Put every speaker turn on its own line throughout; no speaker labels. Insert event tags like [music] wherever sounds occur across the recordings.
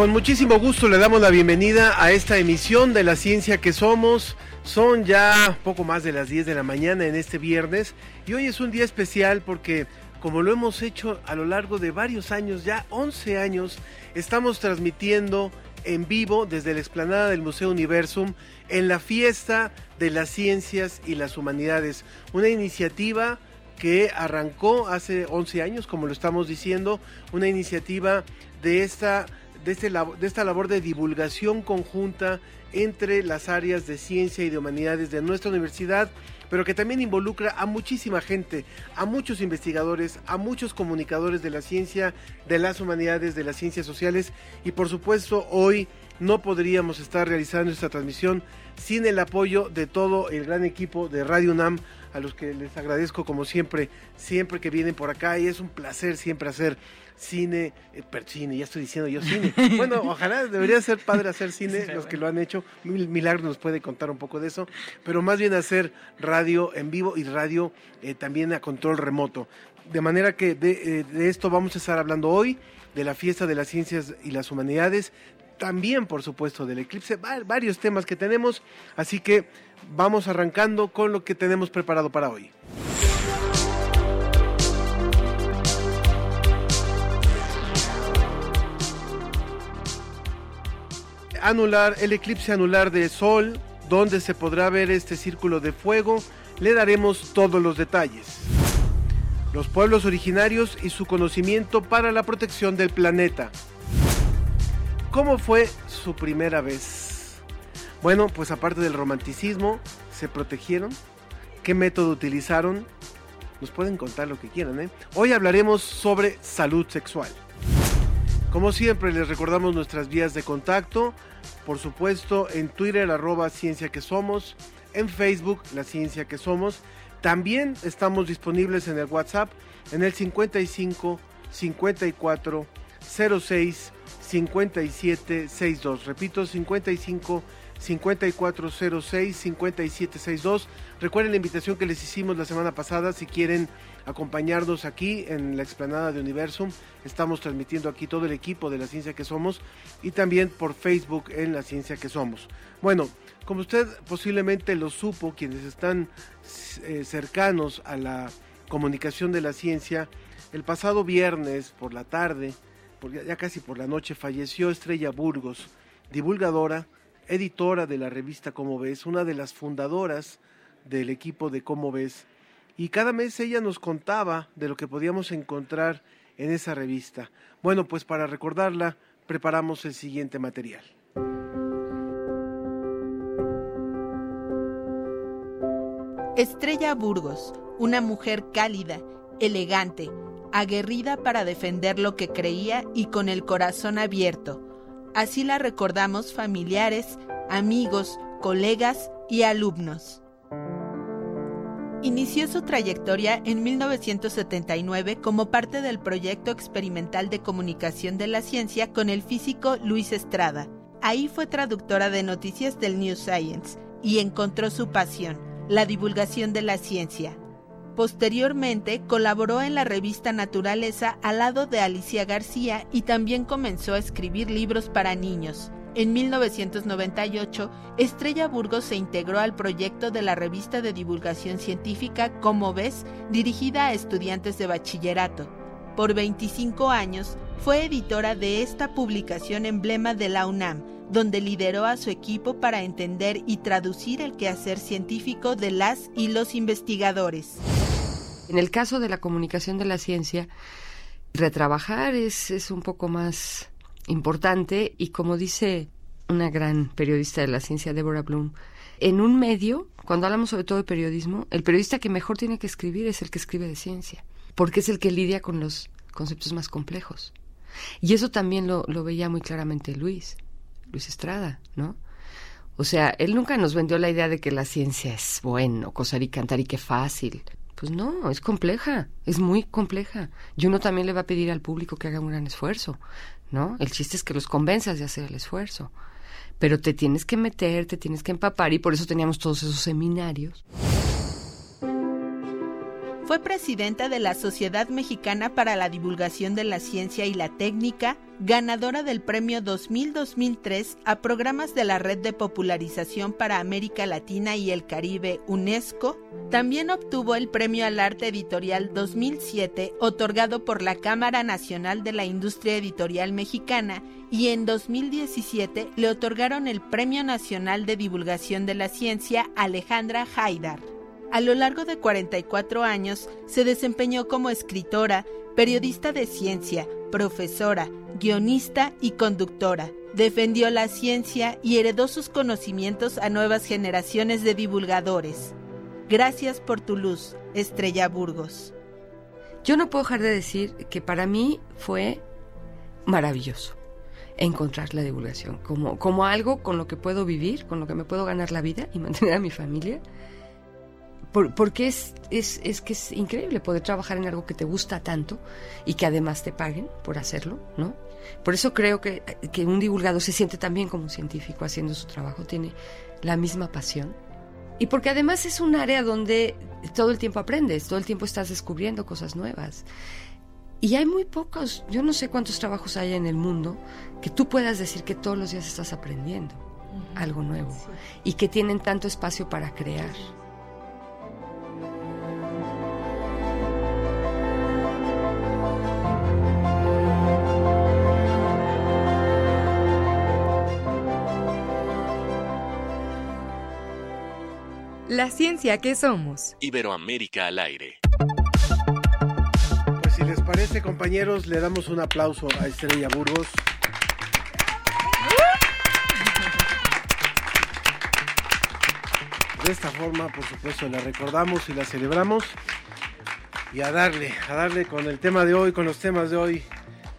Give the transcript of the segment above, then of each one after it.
Con muchísimo gusto le damos la bienvenida a esta emisión de La Ciencia que Somos. Son ya poco más de las 10 de la mañana en este viernes y hoy es un día especial porque como lo hemos hecho a lo largo de varios años, ya 11 años, estamos transmitiendo en vivo desde la explanada del Museo Universum en la fiesta de las ciencias y las humanidades. Una iniciativa que arrancó hace 11 años, como lo estamos diciendo, una iniciativa de esta de, este, de esta labor de divulgación conjunta entre las áreas de ciencia y de humanidades de nuestra universidad, pero que también involucra a muchísima gente, a muchos investigadores, a muchos comunicadores de la ciencia, de las humanidades, de las ciencias sociales. Y por supuesto hoy no podríamos estar realizando esta transmisión sin el apoyo de todo el gran equipo de Radio UNAM, a los que les agradezco como siempre, siempre que vienen por acá y es un placer siempre hacer cine, eh, cine, ya estoy diciendo yo cine. [laughs] Bueno, ojalá debería ser padre hacer cine, los que lo han hecho. Milagro nos puede contar un poco de eso, pero más bien hacer radio en vivo y radio eh, también a control remoto. De manera que de, eh, de esto vamos a estar hablando hoy, de la fiesta de las ciencias y las humanidades, también por supuesto del eclipse, varios temas que tenemos, así que vamos arrancando con lo que tenemos preparado para hoy. Anular, el eclipse anular de Sol, donde se podrá ver este círculo de fuego, le daremos todos los detalles. Los pueblos originarios y su conocimiento para la protección del planeta. ¿Cómo fue su primera vez? Bueno, pues aparte del romanticismo, ¿se protegieron? ¿Qué método utilizaron? Nos pueden contar lo que quieran, ¿eh? Hoy hablaremos sobre salud sexual. Como siempre, les recordamos nuestras vías de contacto. Por supuesto, en Twitter, arroba Ciencia que Somos. En Facebook, La Ciencia que Somos. También estamos disponibles en el WhatsApp en el 55 54 06 57 62. Repito, 55 5406 5762. Recuerden la invitación que les hicimos la semana pasada si quieren acompañarnos aquí en la explanada de Universum. Estamos transmitiendo aquí todo el equipo de la ciencia que somos y también por Facebook en la ciencia que somos. Bueno, como usted posiblemente lo supo, quienes están eh, cercanos a la comunicación de la ciencia, el pasado viernes por la tarde, ya casi por la noche, falleció Estrella Burgos, divulgadora, editora de la revista Cómo ves, una de las fundadoras del equipo de Cómo ves y cada mes ella nos contaba de lo que podíamos encontrar en esa revista. Bueno, pues para recordarla, preparamos el siguiente material.
Estrella Burgos, una mujer cálida, elegante, aguerrida para defender lo que creía y con el corazón abierto. Así la recordamos familiares, amigos, colegas y alumnos. Inició su trayectoria en 1979 como parte del proyecto experimental de comunicación de la ciencia con el físico Luis Estrada. Ahí fue traductora de noticias del New Science y encontró su pasión, la divulgación de la ciencia. Posteriormente colaboró en la revista Naturaleza al lado de Alicia García y también comenzó a escribir libros para niños. En 1998, Estrella Burgos se integró al proyecto de la revista de divulgación científica Como ves, dirigida a estudiantes de bachillerato. Por 25 años, fue editora de esta publicación emblema de la UNAM, donde lideró a su equipo para entender y traducir el quehacer científico de las y los investigadores.
En el caso de la comunicación de la ciencia, retrabajar es, es un poco más importante y como dice una gran periodista de la ciencia, Deborah Bloom, en un medio, cuando hablamos sobre todo de periodismo, el periodista que mejor tiene que escribir es el que escribe de ciencia, porque es el que lidia con los conceptos más complejos. Y eso también lo, lo veía muy claramente Luis, Luis Estrada, ¿no? O sea, él nunca nos vendió la idea de que la ciencia es bueno, cosar y cantar y qué fácil. Pues no, es compleja, es muy compleja. Y uno también le va a pedir al público que haga un gran esfuerzo, ¿no? El chiste es que los convenzas de hacer el esfuerzo. Pero te tienes que meter, te tienes que empapar y por eso teníamos todos esos seminarios.
Fue presidenta de la Sociedad Mexicana para la Divulgación de la Ciencia y la Técnica, ganadora del Premio 2000-2003 a programas de la Red de Popularización para América Latina y el Caribe UNESCO. También obtuvo el Premio al Arte Editorial 2007, otorgado por la Cámara Nacional de la Industria Editorial Mexicana, y en 2017 le otorgaron el Premio Nacional de Divulgación de la Ciencia Alejandra Haidar. A lo largo de 44 años se desempeñó como escritora, periodista de ciencia, profesora, guionista y conductora. Defendió la ciencia y heredó sus conocimientos a nuevas generaciones de divulgadores. Gracias por tu luz, Estrella Burgos.
Yo no puedo dejar de decir que para mí fue maravilloso encontrar la divulgación como, como algo con lo que puedo vivir, con lo que me puedo ganar la vida y mantener a mi familia porque es, es, es, que es increíble poder trabajar en algo que te gusta tanto y que además te paguen por hacerlo, ¿no? Por eso creo que, que un divulgador se siente también como un científico haciendo su trabajo, tiene la misma pasión. Y porque además es un área donde todo el tiempo aprendes, todo el tiempo estás descubriendo cosas nuevas. Y hay muy pocos, yo no sé cuántos trabajos hay en el mundo que tú puedas decir que todos los días estás aprendiendo algo nuevo y que tienen tanto espacio para crear.
La ciencia que somos.
Iberoamérica al aire.
Pues si les parece, compañeros, le damos un aplauso a Estrella Burgos. De esta forma, por supuesto, la recordamos y la celebramos. Y a darle, a darle con el tema de hoy, con los temas de hoy.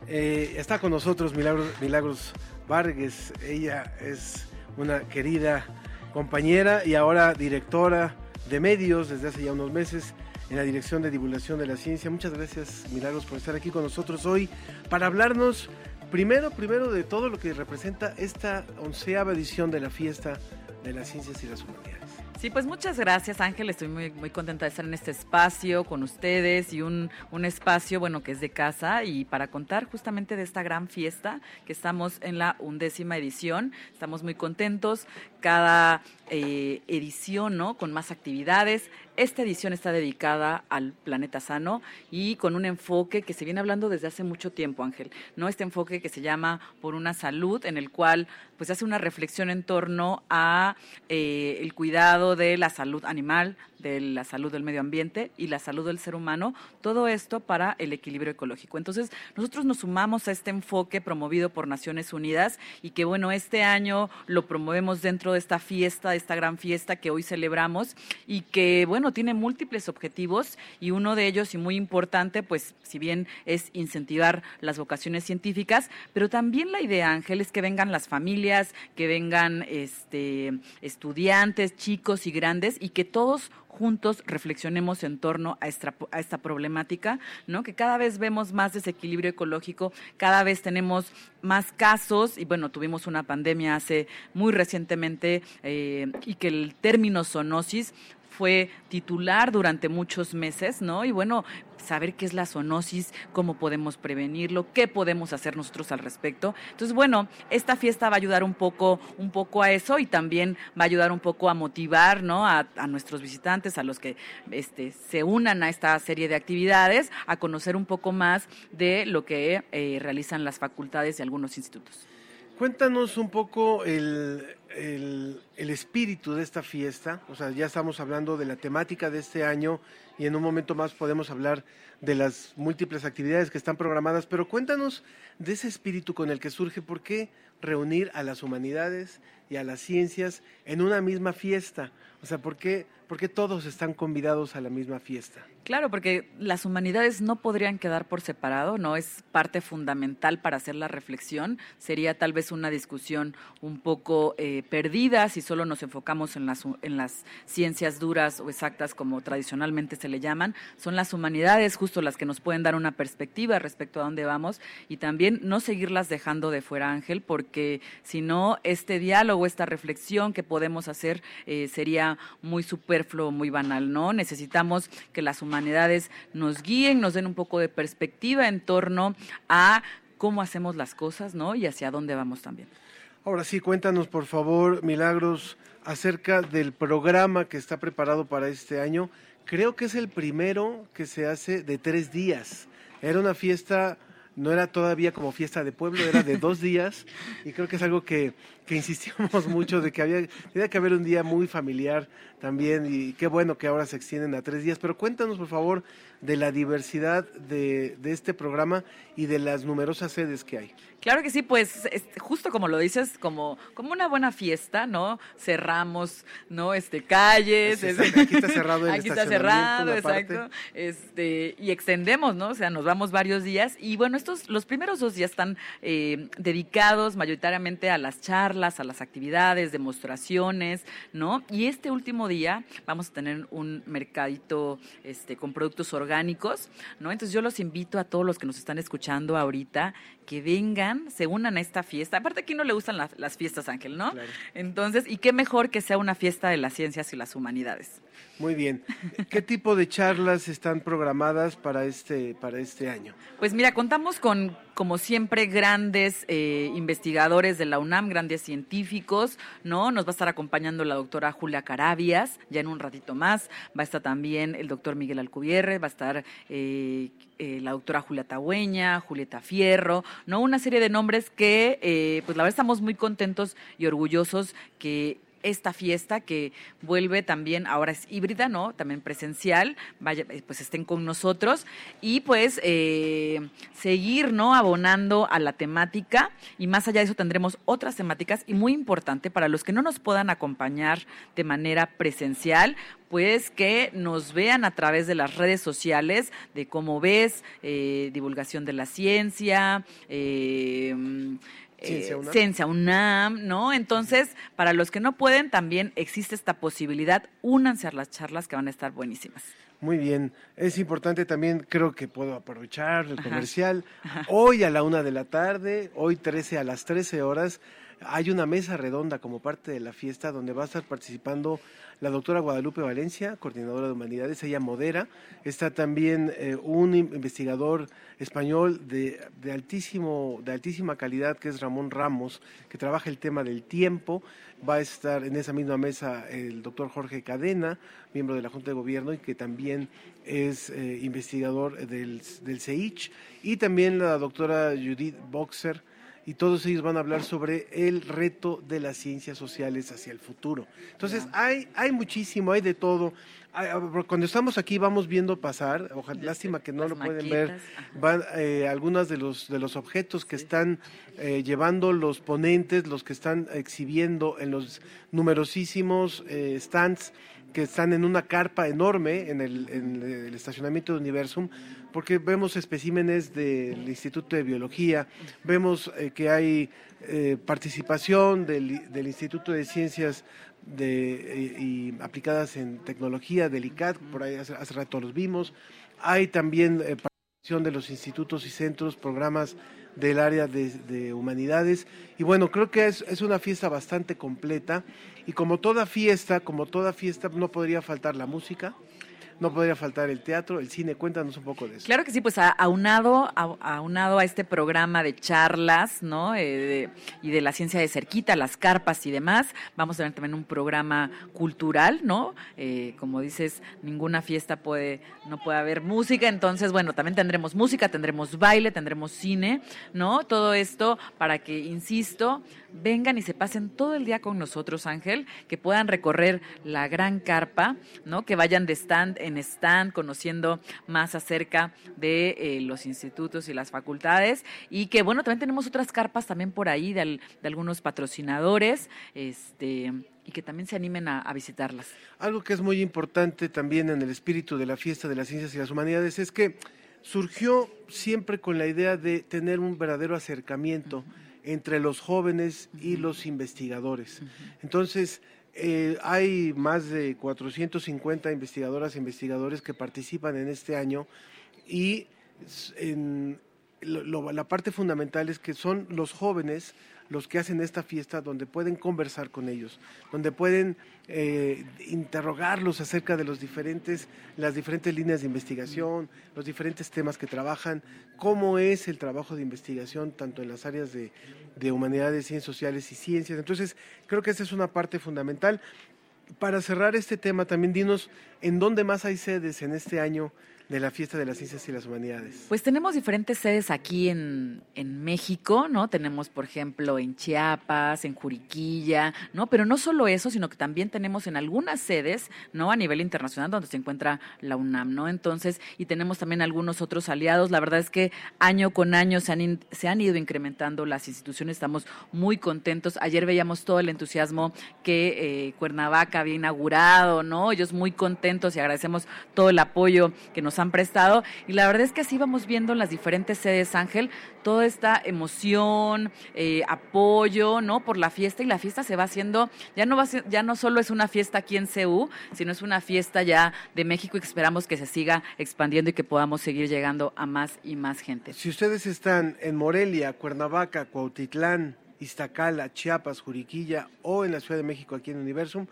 Eh, está con nosotros Milagros, Milagros Vargas. Ella es una querida compañera y ahora directora de medios desde hace ya unos meses en la Dirección de Divulgación de la Ciencia. Muchas gracias, Milagros, por estar aquí con nosotros hoy para hablarnos primero, primero de todo lo que representa esta onceava edición de la fiesta de las ciencias y las humanidades.
Sí, pues muchas gracias Ángel, estoy muy, muy contenta de estar en este espacio con ustedes y un, un, espacio, bueno, que es de casa y para contar justamente de esta gran fiesta que estamos en la undécima edición. Estamos muy contentos, cada eh, edición, ¿no? Con más actividades. Esta edición está dedicada al planeta sano y con un enfoque que se viene hablando desde hace mucho tiempo, Ángel, ¿no? Este enfoque que se llama Por una Salud, en el cual pues hace una reflexión en torno a eh, el cuidado de la salud animal, de la salud del medio ambiente y la salud del ser humano, todo esto para el equilibrio ecológico. Entonces, nosotros nos sumamos a este enfoque promovido por Naciones Unidas y que, bueno, este año lo promovemos dentro de esta fiesta, de esta gran fiesta que hoy celebramos y que, bueno, tiene múltiples objetivos y uno de ellos y muy importante, pues, si bien es incentivar las vocaciones científicas, pero también la idea, Ángel, es que vengan las familias, que vengan este, estudiantes, chicos y grandes y que todos juntos reflexionemos en torno a esta, problemática, ¿no? Que cada vez vemos más desequilibrio ecológico, cada vez tenemos más casos, y bueno, tuvimos una pandemia hace muy recientemente, eh, y que el término zoonosis fue titular durante muchos meses, ¿no? Y bueno, saber qué es la zoonosis, cómo podemos prevenirlo, qué podemos hacer nosotros al respecto. Entonces, bueno, esta fiesta va a ayudar un poco, un poco a eso y también va a ayudar un poco a motivar, ¿no? A, nuestros visitantes, a los que este, se unan a esta serie de actividades, a conocer un poco más de lo que eh, realizan las facultades y algunos institutos.
Cuéntanos un poco el, el, el, espíritu de esta fiesta, o sea, ya estamos hablando de la temática de este año y en un momento más podemos hablar de las múltiples actividades que están programadas, pero cuéntanos de ese espíritu con el que surge, ¿por qué reunir a las humanidades y a las ciencias en una misma fiesta? O sea, ¿por qué, por qué todos están convidados a la misma fiesta?
Claro, porque las humanidades no podrían quedar por separado, no es parte fundamental para hacer la reflexión. Sería tal vez una discusión un poco eh, perdida si solo nos enfocamos en las, en las ciencias duras o exactas, como tradicionalmente se le llaman. Son las humanidades justo las que nos pueden dar una perspectiva respecto a dónde vamos y también no seguirlas dejando de fuera, Ángel, porque si no, este diálogo, esta reflexión que podemos hacer eh, sería muy superfluo, muy banal, ¿no? Necesitamos que las humanidades humanidades nos guíen, nos den un poco de perspectiva en torno a cómo hacemos las cosas, ¿no? Y hacia dónde vamos también.
Ahora sí, cuéntanos, por favor, Milagros, acerca del programa que está preparado para este año. Creo que es el primero que se hace de tres días. Era una fiesta no era todavía como fiesta de pueblo, era de dos días y creo que es algo que, que insistimos mucho de que había tenía que haber un día muy familiar también y qué bueno que ahora se extienden a tres días. Pero cuéntanos por favor de la diversidad de, de este programa y de las numerosas sedes que hay.
Claro que sí, pues justo como lo dices, como, como una buena fiesta, ¿no? Cerramos, ¿no? Este, calles.
aquí está cerrado el [laughs]
Aquí está cerrado, exacto. Este, y extendemos, ¿no? O sea, nos vamos varios días. Y bueno, estos, los primeros dos días están eh, dedicados mayoritariamente a las charlas, a las actividades, demostraciones, ¿no? Y este último día vamos a tener un mercadito este, con productos orgánicos, ¿no? Entonces yo los invito a todos los que nos están escuchando ahorita que vengan, se unan a esta fiesta. Aparte, aquí no le gustan las fiestas, Ángel, ¿no? Entonces, ¿y qué mejor que sea una fiesta de las ciencias y las humanidades?
Muy bien. ¿Qué tipo de charlas están programadas para este, para este año?
Pues mira, contamos con, como siempre, grandes eh, investigadores de la UNAM, grandes científicos, ¿no? Nos va a estar acompañando la doctora Julia Carabias, ya en un ratito más. Va a estar también el doctor Miguel Alcubierre, va a estar eh, eh, la doctora Julia Tagüeña, Julieta Fierro, ¿no? Una serie de nombres que, pues la verdad, estamos muy contentos y orgullosos que esta fiesta que vuelve también, ahora es híbrida, ¿no? También presencial, vaya, eh, pues estén con nosotros y pues eh, seguir, ¿no? Abonando a la temática y más allá de eso tendremos otras temáticas y muy importante para los que no nos puedan acompañar de manera presencial, pues que nos vean a través de las redes sociales de cómo ves, eh, divulgación de la ciencia, Ciencia UNAM. ¿no? Entonces, para los que no pueden, también existe esta posibilidad. Únanse a las charlas que van a estar buenísimas.
Muy bien. Es importante también, creo que puedo aprovechar el comercial. Hoy a la una de la tarde, hoy 13 a las 13 horas, hay una mesa redonda como parte de la fiesta donde va a estar participando la doctora Guadalupe Valencia, coordinadora de humanidades, ella modera. Está también eh, un investigador español de, altísimo, de altísima calidad, que es Ramón Ramos, que trabaja el tema del tiempo. Va a estar en esa misma mesa el doctor Jorge Cadena, miembro de la Junta de Gobierno y que también es eh, investigador del, del CEICH. Y también la doctora Judith Boxer, y todos ellos van a hablar sobre el reto de las ciencias sociales hacia el futuro. Entonces, hay, hay muchísimo, hay de todo. Cuando estamos aquí vamos viendo pasar, ojalá, lástima que no lo pueden ver, van eh, algunos de los, de los objetos que están eh, llevando los ponentes, los que están exhibiendo en los numerosísimos eh, stands que están en una carpa enorme en el, en el estacionamiento de Universum, porque vemos especímenes del Instituto de Biología, vemos eh, que hay eh, participación del, Instituto de Ciencias eh, y aplicadas en tecnología, del ICAT, por ahí hace, hace rato los vimos, hay también participación de los institutos y centros, programas del área de, de, humanidades. Y bueno, creo que es, es, una fiesta bastante completa y como toda fiesta, como toda fiesta, no podría faltar la música, no podría faltar el teatro, el cine. Cuéntanos un poco de eso.
Claro que sí, pues aunado, aunado a este programa de charlas, ¿no? Eh, y de la ciencia de cerquita, las carpas y demás, vamos a tener también un programa cultural, ¿no? Eh, como dices, ninguna fiesta puede, no puede haber música, entonces, bueno, también tendremos música, tendremos baile, tendremos cine, ¿no? Todo esto para que, insisto, vengan y se pasen todo el día con nosotros, Ángel, que puedan recorrer la gran carpa, ¿no? Que vayan de stand en en stand, conociendo más acerca de eh, los institutos y las facultades. Y que bueno, también tenemos otras carpas también por ahí de, de algunos patrocinadores. Este, y que también se animen a, a, visitarlas.
Algo que es muy importante también en el espíritu de la fiesta de las ciencias y las humanidades es que surgió siempre con la idea de tener un verdadero acercamiento entre los jóvenes y los investigadores. Entonces, eh, hay más de 450 investigadoras e investigadores que participan en este año y en, la parte fundamental es que son los jóvenes los que hacen esta fiesta donde pueden conversar con ellos, donde pueden eh, interrogarlos acerca de los diferentes, las diferentes líneas de investigación, los diferentes temas que trabajan, cómo es el trabajo de investigación tanto en las áreas de, de humanidades, ciencias sociales y ciencias. Entonces, creo que esa es una parte fundamental. Para cerrar este tema, también dinos en dónde más hay sedes en este año de la fiesta de las ciencias y las humanidades?
Pues tenemos diferentes sedes aquí en, en, México, ¿no? Tenemos, por ejemplo, en Chiapas, en Juriquilla, ¿no? Pero no solo eso, sino que también tenemos en algunas sedes, ¿no? A nivel internacional donde se encuentra la UNAM, ¿no? Entonces, y tenemos también algunos otros aliados. La verdad es que año con año se han, se han ido incrementando las instituciones, estamos muy contentos. Ayer veíamos todo el entusiasmo que eh, Cuernavaca había inaugurado, ¿no? Ellos muy contentos y agradecemos todo el apoyo que nos han prestado. Y la verdad es que así vamos viendo en las diferentes sedes, Ángel, toda esta emoción, eh, apoyo, ¿no? Por la fiesta y la fiesta se va haciendo, ya no, va ya no solo es una fiesta aquí en CEU, sino es una fiesta ya de México y esperamos que se siga expandiendo y que podamos seguir llegando a más y más gente.
Si ustedes están en Morelia, Cuernavaca, Cuautitlán, Iztacala, Chiapas, Juriquilla o en la Ciudad de México aquí en Universum,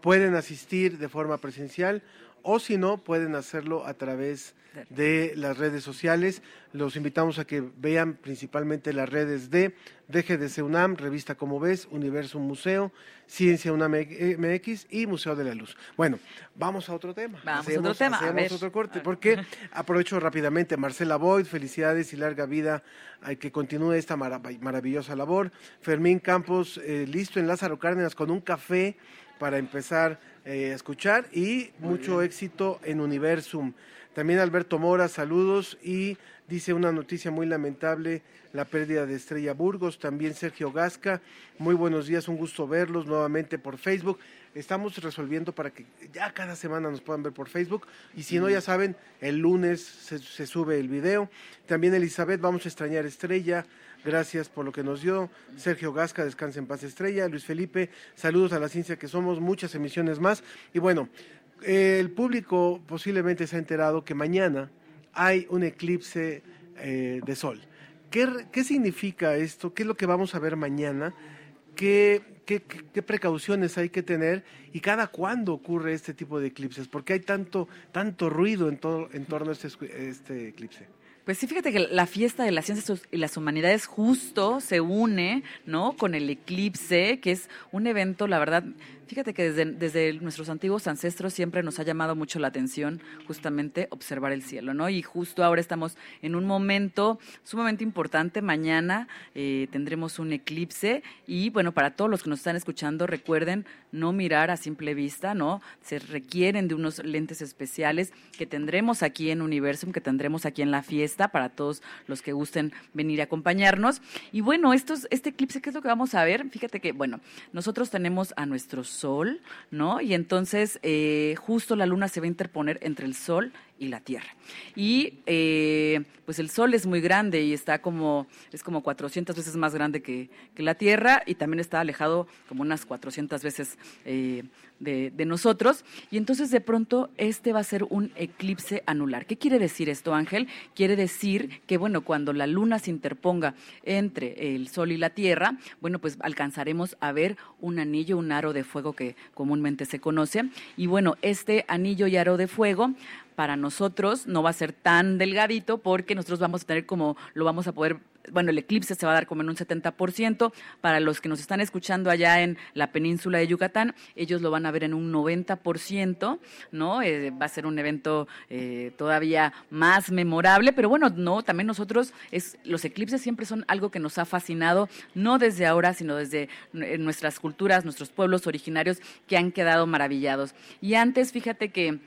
pueden asistir de forma presencial o si no, pueden hacerlo a través de las redes sociales. Los invitamos a que vean principalmente las redes de DGDC UNAM, Revista Como Ves, Universo Museo, Ciencia UNAM MX y Museo de la Luz. Bueno, vamos a otro tema.
Vamos a otro tema.
Hacemos otro corte, porque aprovecho rápidamente. Marcela Boyd, felicidades y larga vida. Hay que continúe esta maravillosa labor. Fermín Campos, eh, listo en Lázaro Cárdenas con un café para empezar eh, a escuchar y mucho éxito en Universum. También Alberto Mora, saludos y dice una noticia muy lamentable, la pérdida de Estrella Burgos, también Sergio Gasca, muy buenos días, un gusto verlos nuevamente por Facebook. Estamos resolviendo para que ya cada semana nos puedan ver por Facebook y si no, ya saben, el lunes se, se sube el video. También Elizabeth, vamos a extrañar Estrella, Gracias por lo que nos dio. Sergio Gasca, descansa en paz estrella. Luis Felipe, saludos a la ciencia que somos, muchas emisiones más. Y bueno, el público posiblemente se ha enterado que mañana hay un eclipse eh, de sol. ¿Qué, ¿Qué, significa esto? ¿Qué es lo que vamos a ver mañana? ¿Qué, qué, qué precauciones hay que tener? ¿Y cada cuándo ocurre este tipo de eclipses? Porque hay tanto, tanto ruido en, todo, en torno a este, este eclipse.
Pues sí, fíjate que la fiesta de las ciencias y las humanidades justo se une, ¿no? Con el eclipse, que es un evento, la verdad, Fíjate que desde, nuestros antiguos ancestros siempre nos ha llamado mucho la atención justamente observar el cielo, ¿no? Y justo ahora estamos en un momento sumamente importante. Mañana eh, tendremos un eclipse y bueno, para todos los que nos están escuchando, recuerden no mirar a simple vista, ¿no? Se requieren de unos lentes especiales que tendremos aquí en Universum, que tendremos aquí en la fiesta para todos los que gusten venir a acompañarnos. Y bueno, estos, este eclipse, ¿qué es lo que vamos a ver? Fíjate que, bueno, nosotros tenemos a nuestros Sol, ¿no? Y entonces eh, justo la luna se va a interponer entre el Sol y la Tierra. Y eh, pues el Sol es muy grande y está como, es como 400 veces más grande que, la Tierra y también está alejado como unas 400 veces eh, de, de, nosotros. Y entonces de pronto este va a ser un eclipse anular. ¿Qué quiere decir esto, Ángel? Quiere decir que, bueno, cuando la Luna se interponga entre el Sol y la Tierra, bueno, pues alcanzaremos a ver un anillo, un aro de fuego que comúnmente se conoce. Y bueno, este anillo y aro de fuego para nosotros no va a ser tan delgadito porque nosotros vamos a tener como, lo vamos a poder, bueno, el eclipse se va a dar como en un 70%. Para los que nos están escuchando allá en la península de Yucatán, ellos lo van a ver en un 90%, ¿no? Eh, va a ser un evento eh, todavía más memorable, pero bueno, no, también nosotros, es, los eclipses siempre son algo que nos ha fascinado, no desde ahora, sino desde nuestras culturas, nuestros pueblos originarios que han quedado maravillados. Y antes, fíjate que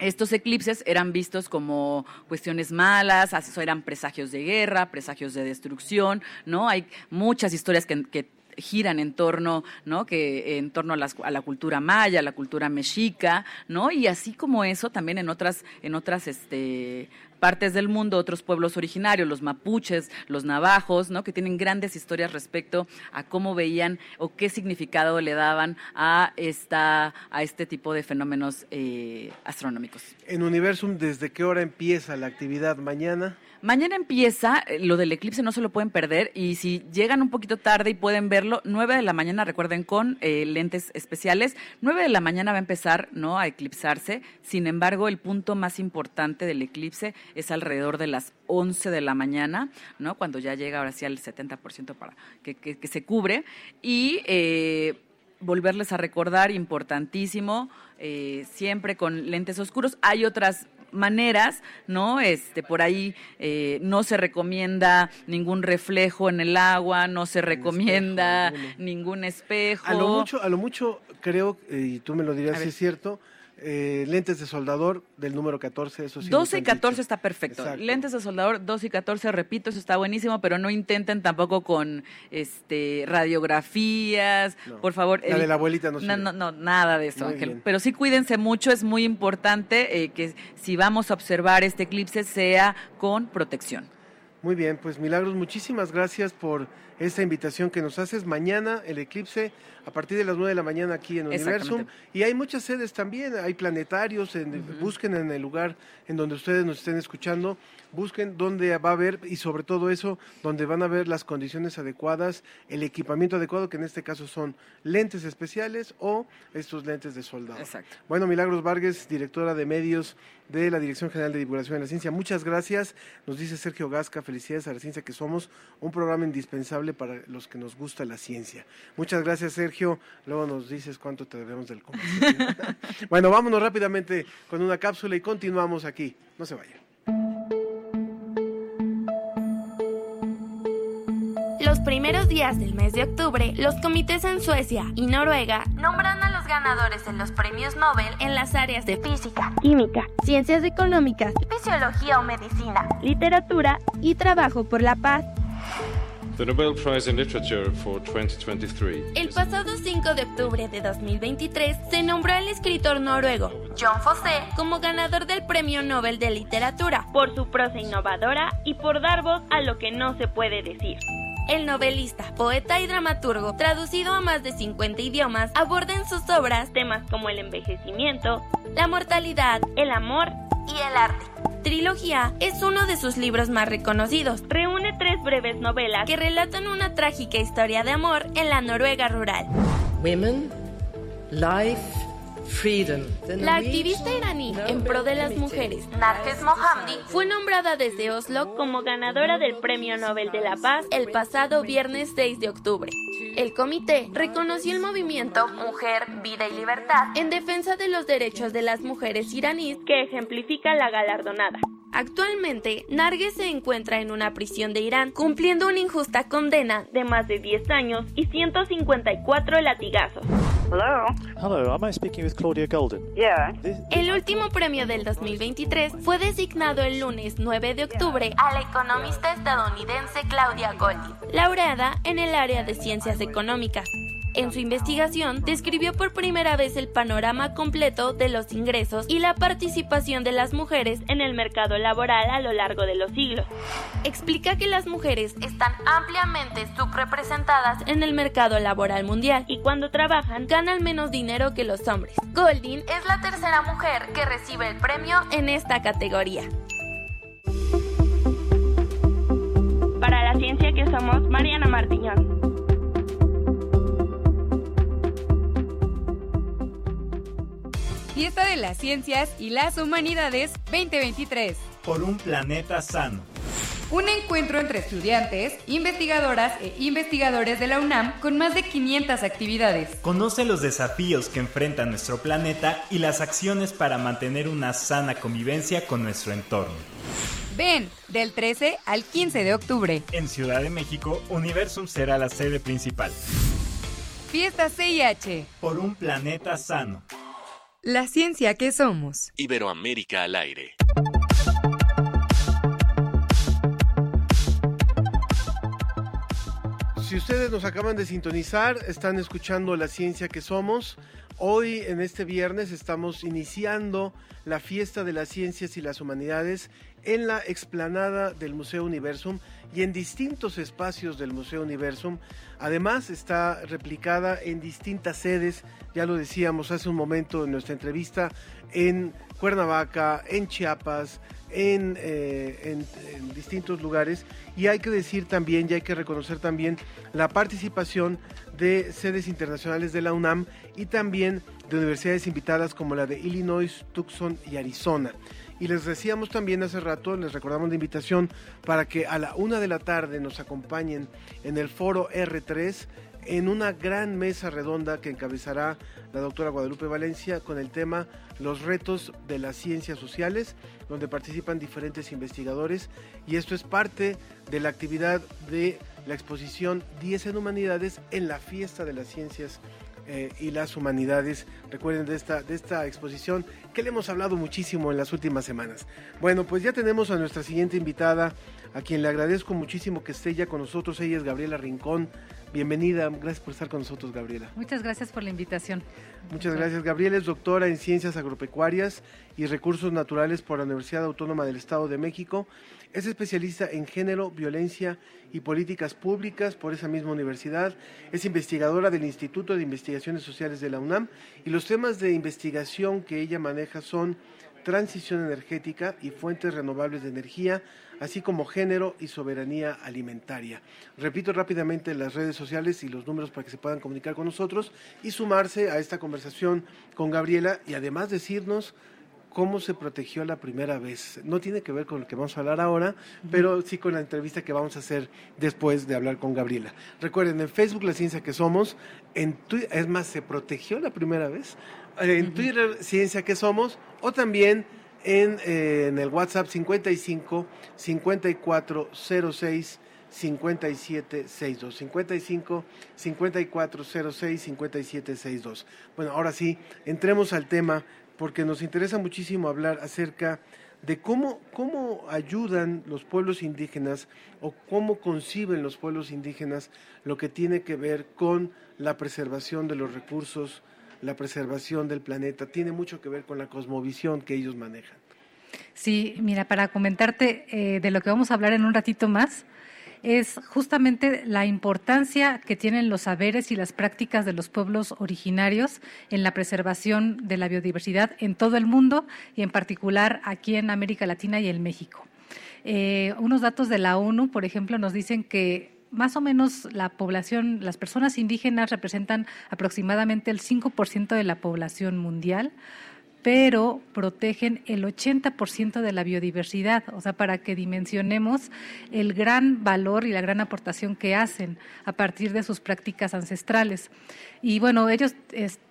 estos eclipses eran vistos como cuestiones malas, eran presagios de guerra, presagios de destrucción, ¿no? Hay muchas historias que, que giran en torno, ¿no? Que en torno a, las, a, la cultura maya, a la cultura mexica, ¿no? Y así como eso, también en otras, en otras este, partes del mundo, otros pueblos originarios, los mapuches, los navajos, ¿no? que tienen grandes historias respecto a cómo veían o qué significado le daban a, esta, a este tipo de fenómenos eh, astronómicos.
En Universum, ¿desde qué hora empieza la actividad mañana?
Mañana empieza, eh, lo del eclipse no se lo pueden perder y si llegan un poquito tarde y pueden verlo, 9 de la mañana, recuerden, con eh, lentes especiales, 9 de la mañana va a empezar ¿no? a eclipsarse, sin embargo el punto más importante del eclipse es alrededor de las 11 de la mañana, ¿no? cuando ya llega ahora sí al 70% para que, se cubre y... Eh, volverles a recordar, importantísimo, siempre con lentes oscuros. Hay otras maneras, ¿no? Este, por ahí eh, no se recomienda ningún reflejo en el agua, no se recomienda ningún espejo.
A lo mucho, a lo mucho creo, eh, y tú me lo dirás si es cierto, eh, lentes de soldador del número 14, eso sí.
12 y 14 está perfecto. Lentes de soldador 12 y 14, repito, eso está buenísimo, pero no intenten tampoco con este radiografías, por favor.
La de la abuelita no
No, no, no nada de eso, Ángel. Pero sí cuídense mucho, es muy importante eh, que si vamos a observar este eclipse sea con protección.
Muy bien, pues Milagros, muchísimas gracias por esta invitación que nos haces. Mañana el eclipse a partir de las 9 de la mañana aquí en Universum. Y hay muchas sedes también, hay planetarios, busquen en el lugar en donde ustedes nos estén escuchando, busquen dónde va a haber y sobre todo eso, donde van a ver las condiciones adecuadas, el equipamiento adecuado, que en este caso son lentes especiales o estos lentes de soldado.
Exacto.
Bueno, Milagros Vargas, directora de medios de la Dirección General de Divulgación de la Ciencia. Muchas gracias. Nos dice Sergio Gasca, felicidades a la ciencia que somos, un programa indispensable para los que nos gusta la ciencia. Muchas gracias, Sergio. Luego nos dices cuánto te debemos del comercio. [laughs] bueno, vámonos rápidamente con una cápsula y continuamos aquí. No se vayan.
Los primeros días del mes de octubre, los comités en Suecia y Noruega nombran a los ganadores de los premios Nobel en las áreas de física, química, ciencias económicas, fisiología o medicina, literatura y trabajo por la paz. El pasado 5 de octubre de 2023 se nombró al escritor noruego John Fosse como ganador del Premio Nobel de Literatura por su prosa innovadora y por dar voz a lo que no se puede decir. El novelista, poeta y dramaturgo, traducido a más de 50 idiomas, aborda en sus obras temas como el envejecimiento, la mortalidad, el amor y el arte. Trilogía es uno de sus libros más reconocidos. Reúne tres breves novelas que relatan una trágica historia de amor en la Noruega rural.
Women, Life, Freedom.
La activista iraní en pro de las mujeres, Narges Mohammadi, fue nombrada desde Oslo como ganadora del Premio Nobel de la Paz el pasado viernes 6 de octubre. El comité reconoció el movimiento Mujer, Vida y Libertad en defensa de los derechos de las mujeres iraníes que ejemplifica la galardonada. Actualmente, Narges se encuentra en una prisión de Irán cumpliendo una injusta condena de más de 10 años y 154 latigazos.
Hello. Hello, am I speaking with Claudia Golden?
Yeah. El último premio del 2023 fue designado el lunes 9 de octubre a la economista estadounidense Claudia Goldin, laureada en el área de ciencias económicas. En su investigación, describió por primera vez el panorama completo de los ingresos y la participación de las mujeres en el mercado laboral a lo largo de los siglos. Explica que las mujeres están ampliamente subrepresentadas en el mercado laboral mundial y cuando trabajan ganan menos dinero que los hombres. Goldin es la tercera mujer que recibe el premio en esta categoría. Para la ciencia que somos, Mariana Martiñón.
Fiesta de las Ciencias y las Humanidades 2023.
Por un planeta sano.
Un encuentro entre estudiantes, investigadoras e investigadores de la UNAM con más de 500 actividades.
Conoce los desafíos que enfrenta nuestro planeta y las acciones para mantener una sana convivencia con nuestro entorno.
Ven, del 13 al 15 de octubre.
En Ciudad de México, Universum será la sede principal.
Fiesta CIH.
Por un planeta sano.
La ciencia que somos.
Iberoamérica al aire.
Si ustedes nos acaban de sintonizar, están escuchando La Ciencia que Somos. Hoy, en este viernes, estamos iniciando la fiesta de las ciencias y las humanidades en la explanada del Museo Universum y en distintos espacios del Museo Universum. Además, está replicada en distintas sedes, ya lo decíamos hace un momento en nuestra entrevista, en Cuernavaca, en Chiapas, en, eh, distintos lugares y hay que decir también y hay que reconocer también la participación de sedes internacionales de la UNAM y también de universidades invitadas como la de Illinois, Tucson y Arizona. Y les decíamos también hace rato, les recordamos la invitación para que a la una de la tarde nos acompañen en el foro R3 en una gran mesa redonda que encabezará la doctora Guadalupe Valencia con el tema Los retos de las ciencias sociales, donde participan diferentes investigadores y esto es parte de la actividad de la exposición 10 en Humanidades en la fiesta de las ciencias eh, y las humanidades. Recuerden de esta, de esta exposición que le hemos hablado muchísimo en las últimas semanas. Bueno, pues ya tenemos a nuestra siguiente invitada, a quien le agradezco muchísimo que esté ya con nosotros. Ella es Gabriela Rincón. Bienvenida, gracias por estar con nosotros, Gabriela.
Muchas gracias por la invitación.
Muchas gracias. Gabriela es doctora en Ciencias Agropecuarias y Recursos Naturales por la Universidad Autónoma del Estado de México. Es especialista en género, violencia y políticas públicas por esa misma universidad. Es investigadora del Instituto de Investigaciones Sociales de la UNAM y los temas de investigación que ella maneja son transición energética y fuentes renovables de energía, así como género y soberanía alimentaria. Repito rápidamente las redes sociales y los números para que se puedan comunicar con nosotros y sumarse a esta conversación con Gabriela y además decirnos cómo se protegió la primera vez. No tiene que ver con lo que vamos a hablar ahora, pero sí con la entrevista que vamos a hacer después de hablar con Gabriela. Recuerden, en Facebook La Ciencia que Somos, en Twitter, es más, se protegió la primera vez, en Twitter Ciencia que Somos, o también en, eh, en el WhatsApp 55 5406 5762 55 5406 5762. Bueno, ahora sí, entremos al tema porque nos interesa muchísimo hablar acerca de cómo, cómo ayudan los pueblos indígenas o cómo conciben los pueblos indígenas lo que tiene que ver con la preservación de los recursos, la preservación del planeta. Tiene mucho que ver con la cosmovisión que ellos manejan.
Sí, mira, para comentarte eh, de lo que vamos a hablar en un ratito más, es justamente la importancia que tienen los saberes y las prácticas de los pueblos originarios en la preservación de la biodiversidad en todo el mundo y en particular aquí en América Latina y en México. Eh, unos datos de la ONU, por ejemplo, nos dicen que más o menos la población, las personas indígenas representan aproximadamente el 5% de la población mundial, pero protegen el 80% de la biodiversidad, o sea, para que dimensionemos el gran valor y la gran aportación que hacen a partir de sus prácticas ancestrales. Y bueno, ellos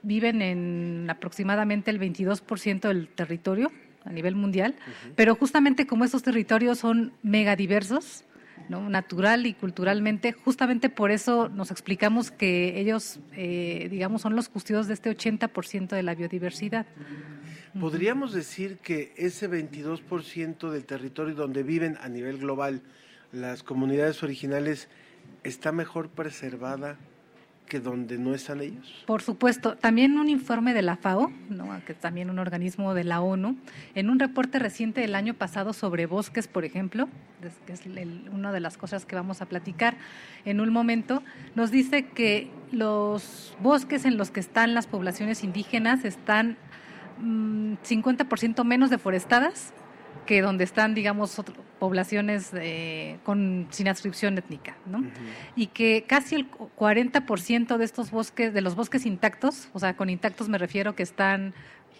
viven en aproximadamente el 22% del territorio a nivel mundial, pero justamente como esos territorios son megadiversos, natural y culturalmente. Justamente por eso nos explicamos que ellos, eh, digamos, son los custodios de este 80% de la biodiversidad.
¿Podríamos decir que ese 22% del territorio donde viven a nivel global las comunidades originales está mejor preservada que donde no están ellos?
Por supuesto. También un informe de la FAO, que es también un organismo de la ONU, en un reporte reciente del año pasado sobre bosques, por ejemplo, que es una de las cosas que vamos a platicar en un momento, nos dice que los bosques en los que están las poblaciones indígenas están 50% mm, menos deforestadas que donde están, digamos, poblaciones eh, con, sin adscripción étnica, ¿no? Y que casi el 40% de estos bosques, de los bosques intactos, o sea, con intactos me refiero que están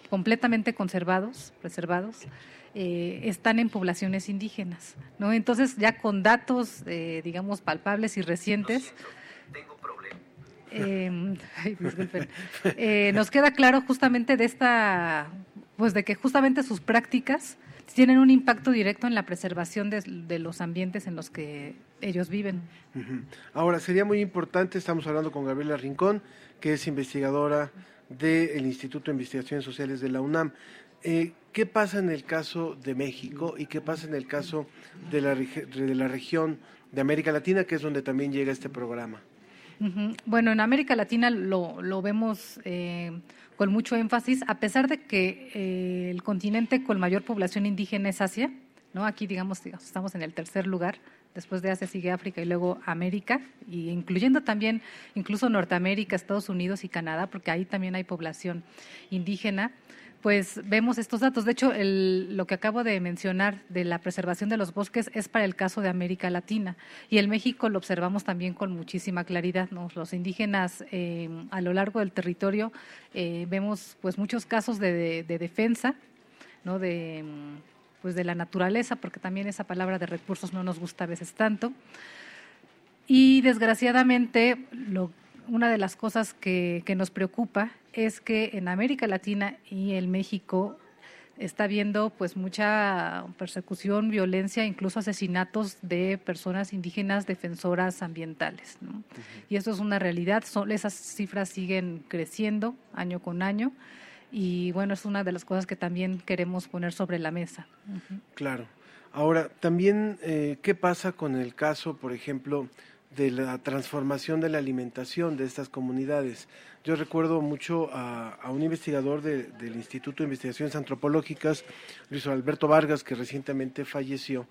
completamente conservados, preservados, eh, están en poblaciones indígenas, ¿no? Entonces, ya con datos, eh, digamos, palpables y recientes, eh, [laughs] [laughs] eh, nos queda claro justamente de esta, pues de que justamente sus prácticas tienen un impacto directo en la preservación de, los ambientes en los que ellos viven.
Ahora, sería muy importante, estamos hablando con Gabriela Rincón, que es investigadora del Instituto de Investigaciones Sociales de la UNAM. Eh, ¿Qué pasa en el caso de México y qué pasa en el caso de la, de la región de América Latina, que es donde también llega este programa?
Bueno, en América Latina lo, lo vemos eh, con mucho énfasis, a pesar de que eh, el continente con mayor población indígena es Asia, ¿no? Aquí, digamos, estamos en el tercer lugar, después de Asia sigue África y luego América, y incluyendo también incluso Norteamérica, Estados Unidos y Canadá, porque ahí también hay población indígena pues vemos estos datos. De hecho, lo que acabo de mencionar de la preservación de los bosques es para el caso de América Latina y en México lo observamos también con muchísima claridad. Los indígenas eh, a lo largo del territorio eh, vemos pues muchos casos de, defensa, ¿no? de pues de la naturaleza, porque también esa palabra de recursos no nos gusta a veces tanto. Y desgraciadamente lo una de las cosas que, nos preocupa es que en América Latina y en México está habiendo pues mucha persecución, violencia, incluso asesinatos de personas indígenas defensoras ambientales. Y eso es una realidad, son, esas cifras siguen creciendo año con año y bueno, es una de las cosas que también queremos poner sobre la mesa.
Claro. Ahora, también, eh, ¿qué pasa con el caso, por ejemplo, de la transformación de la alimentación de estas comunidades. Yo recuerdo mucho a, un investigador del Instituto de Investigaciones Antropológicas, Luis Alberto Vargas, que recientemente falleció,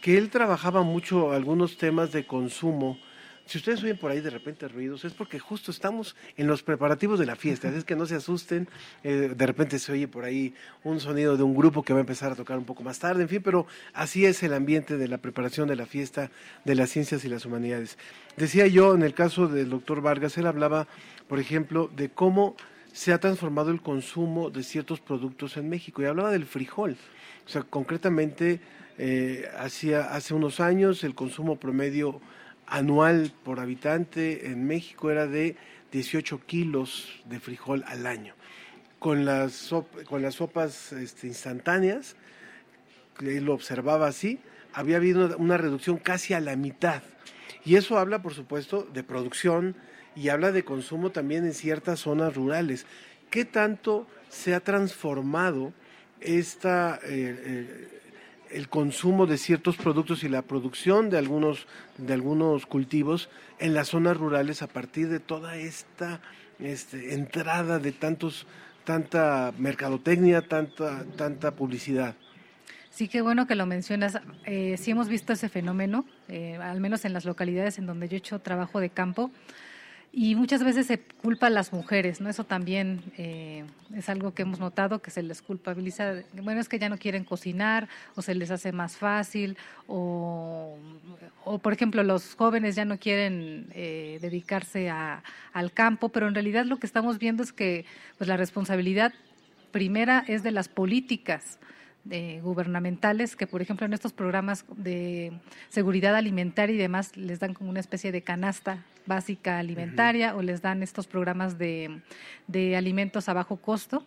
que él trabajaba mucho algunos temas de consumo si ustedes oyen por ahí de repente ruidos, es porque justo estamos en los preparativos de la fiesta. Es que no se asusten. Eh, de repente se oye por ahí un sonido de un grupo que va a empezar a tocar un poco más tarde. En fin, pero así es el ambiente de la preparación de la fiesta de las ciencias y las humanidades. Decía yo, en el caso del doctor Vargas, él hablaba, por ejemplo, de cómo se ha transformado el consumo de ciertos productos en México y hablaba del frijol. O sea, concretamente, eh, hace unos años el consumo promedio anual por habitante en México era de 18 kilos de frijol al año. Con las, con las sopas este, instantáneas, él lo observaba así, había habido una reducción casi a la mitad. Y eso habla, por supuesto, de producción y habla de consumo también en ciertas zonas rurales. ¿Qué tanto se ha transformado esta, eh, eh, el consumo de ciertos productos y la producción de algunos, de algunos cultivos en las zonas rurales a partir de toda esta este, entrada de tantos, tanta mercadotecnia, tanta, tanta publicidad.
Sí, qué bueno que lo mencionas. Eh, sí hemos visto ese fenómeno, eh, al menos en las localidades en donde yo he hecho trabajo de campo. Y muchas veces se culpa a las mujeres, ¿no? Eso también eh, es algo que hemos notado, que se les culpabiliza. Bueno, es que ya no quieren cocinar, o se les hace más fácil, o, o por ejemplo, los jóvenes ya no quieren eh, dedicarse a, al campo, pero en realidad lo que estamos viendo es que pues, la responsabilidad primera es de las políticas gubernamentales que, por ejemplo, en estos programas de seguridad alimentaria y demás les dan como una especie de canasta básica alimentaria o les dan estos programas de, de alimentos a bajo costo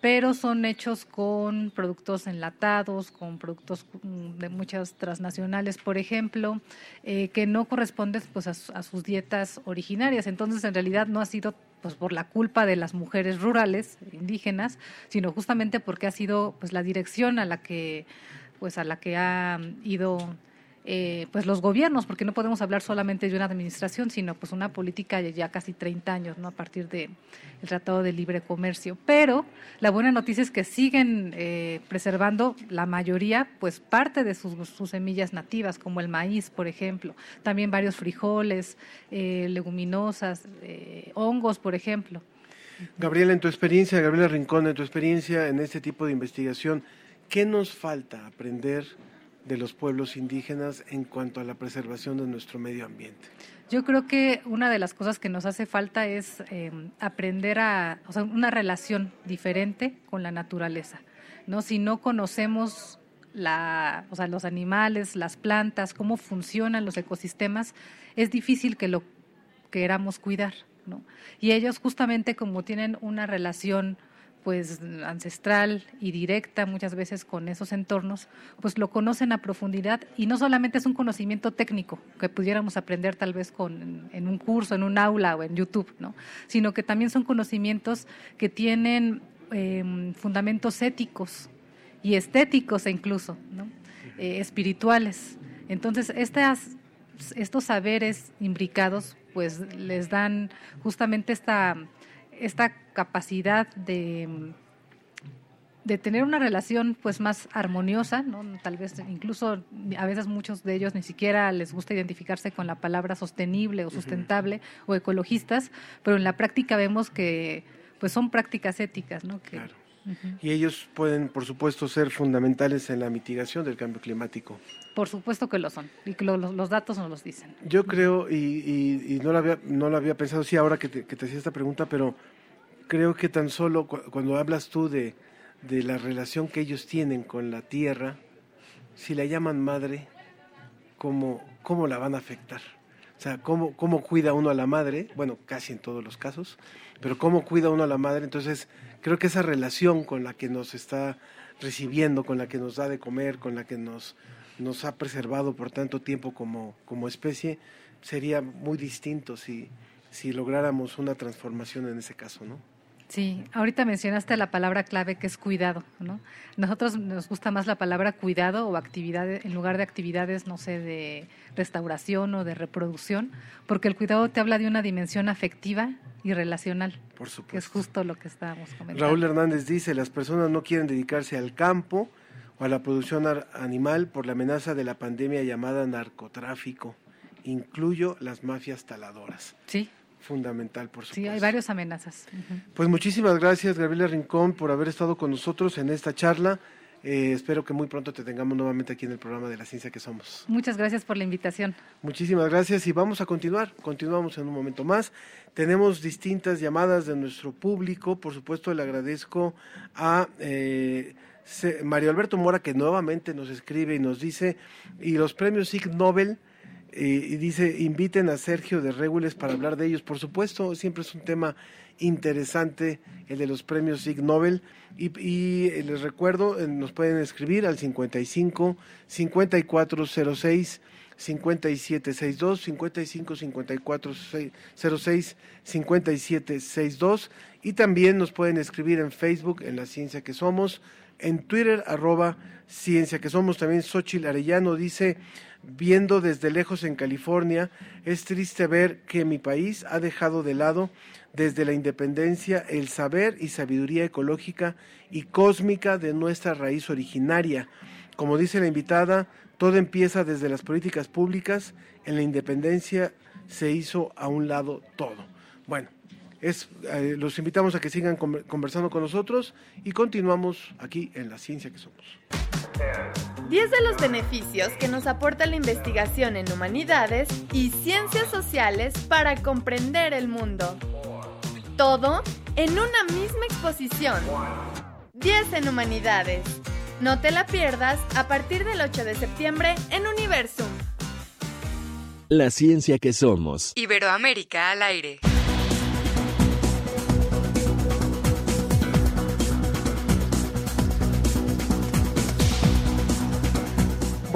pero son hechos con productos enlatados, con productos mm, de muchas transnacionales, por ejemplo, eh, que no corresponden pues, a, a, sus dietas originarias. Entonces, en realidad no ha sido pues por la culpa de las mujeres rurales indígenas, sino justamente porque ha sido pues la dirección a la que pues a la que ha ido eh, pues los gobiernos, porque no podemos hablar solamente de una administración, sino pues una política de ya casi 30 años, ¿no? A partir del Tratado de Libre Comercio. Pero la buena noticia es que siguen eh, preservando la mayoría, pues parte de sus, semillas nativas, como el maíz, por ejemplo, también varios frijoles, eh, leguminosas, hongos, por ejemplo.
Gabriela, en tu experiencia, Gabriela Rincón, en tu experiencia en este tipo de investigación, ¿qué nos falta aprender? De los pueblos indígenas en cuanto a la preservación de nuestro medio ambiente?
Yo creo que una de las cosas que nos hace falta es eh, aprender a, una relación diferente con la naturaleza. ¿no? Si no conocemos la, o sea, los animales, las plantas, cómo funcionan los ecosistemas, es difícil que lo queramos cuidar. ¿no? Y ellos justamente como tienen una relación pues ancestral y directa muchas veces con esos entornos, pues lo conocen a profundidad y no solamente es un conocimiento técnico que pudiéramos aprender tal vez con, en un curso, en un aula o en YouTube, ¿no? sino que también son conocimientos que tienen em, fundamentos éticos y estéticos e incluso, ¿no? Eh, espirituales. Entonces, estas, estos saberes imbricados pues les dan justamente esta esta capacidad de, de tener una relación pues más armoniosa, ¿no? tal vez incluso a veces muchos de ellos ni siquiera les gusta identificarse con la palabra sostenible o sustentable o ecologistas, pero en la práctica vemos que pues son prácticas éticas, ¿no? Que,
Y ellos pueden, por supuesto, ser fundamentales en la mitigación del cambio climático.
Por supuesto que lo son, y que los, datos nos los dicen.
Yo creo, y, no, lo había, no lo había pensado, sí, ahora que te, que te hacía esta pregunta, pero creo que tan solo cuando hablas tú de, de la relación que ellos tienen con la tierra, si la llaman madre, ¿cómo, cómo la van a afectar? O sea, ¿cómo, ¿cómo cuida uno a la madre? Bueno, casi en todos los casos, pero ¿cómo cuida uno a la madre? Entonces, creo que esa relación con la que nos está recibiendo, con la que nos da de comer, con la que nos, nos ha preservado por tanto tiempo como, como especie, sería muy distinto si, si lográramos una transformación en ese caso, ¿no?
Sí, ahorita mencionaste la palabra clave que es cuidado, ¿no? Nosotros nos gusta más la palabra cuidado o actividades en lugar de actividades, no sé, de restauración o de reproducción, porque el cuidado te habla de una dimensión afectiva y relacional.
Por supuesto.
Que es justo lo que estábamos comentando.
Raúl Hernández dice, las personas no quieren dedicarse al campo o a la producción animal por la amenaza de la pandemia llamada narcotráfico. Incluyo las mafias taladoras.
Sí
fundamental, por supuesto.
Sí, hay varias amenazas.
Pues muchísimas gracias, Gabriela Rincón, por haber estado con nosotros en esta charla. Eh, espero que muy pronto te tengamos nuevamente aquí en el programa de la ciencia que somos.
Muchas gracias por la invitación.
Muchísimas gracias y vamos a continuar. Continuamos en un momento más. Tenemos distintas llamadas de nuestro público. Por supuesto, le agradezco a eh, Mario Alberto Mora que nuevamente nos escribe y nos dice, y los premios Ig Nobel y dice, inviten a Sergio de Regules para hablar de ellos. Por supuesto, siempre es un tema interesante el de los premios Ig Nobel. Y, eh, les recuerdo, eh, nos pueden escribir al 55 5406 5762 55 54 06 5762 y también nos pueden escribir en Facebook en la ciencia que somos en Twitter arroba ciencia que somos también Xochitl Arellano dice viendo desde lejos en California, es triste ver que mi país ha dejado de lado desde la independencia el saber y sabiduría ecológica y cósmica de nuestra raíz originaria. Como dice la invitada, todo empieza desde las políticas públicas, en la independencia se hizo a un lado todo. Bueno, es, eh, los invitamos a que sigan conversando con nosotros y continuamos aquí en La Ciencia que Somos.
10 de los beneficios que nos aporta la investigación en humanidades y ciencias sociales para comprender el mundo. Todo en una misma exposición. 10 en humanidades. No te la pierdas a partir del 8 de septiembre en Universum.
La ciencia que somos.
Iberoamérica al aire.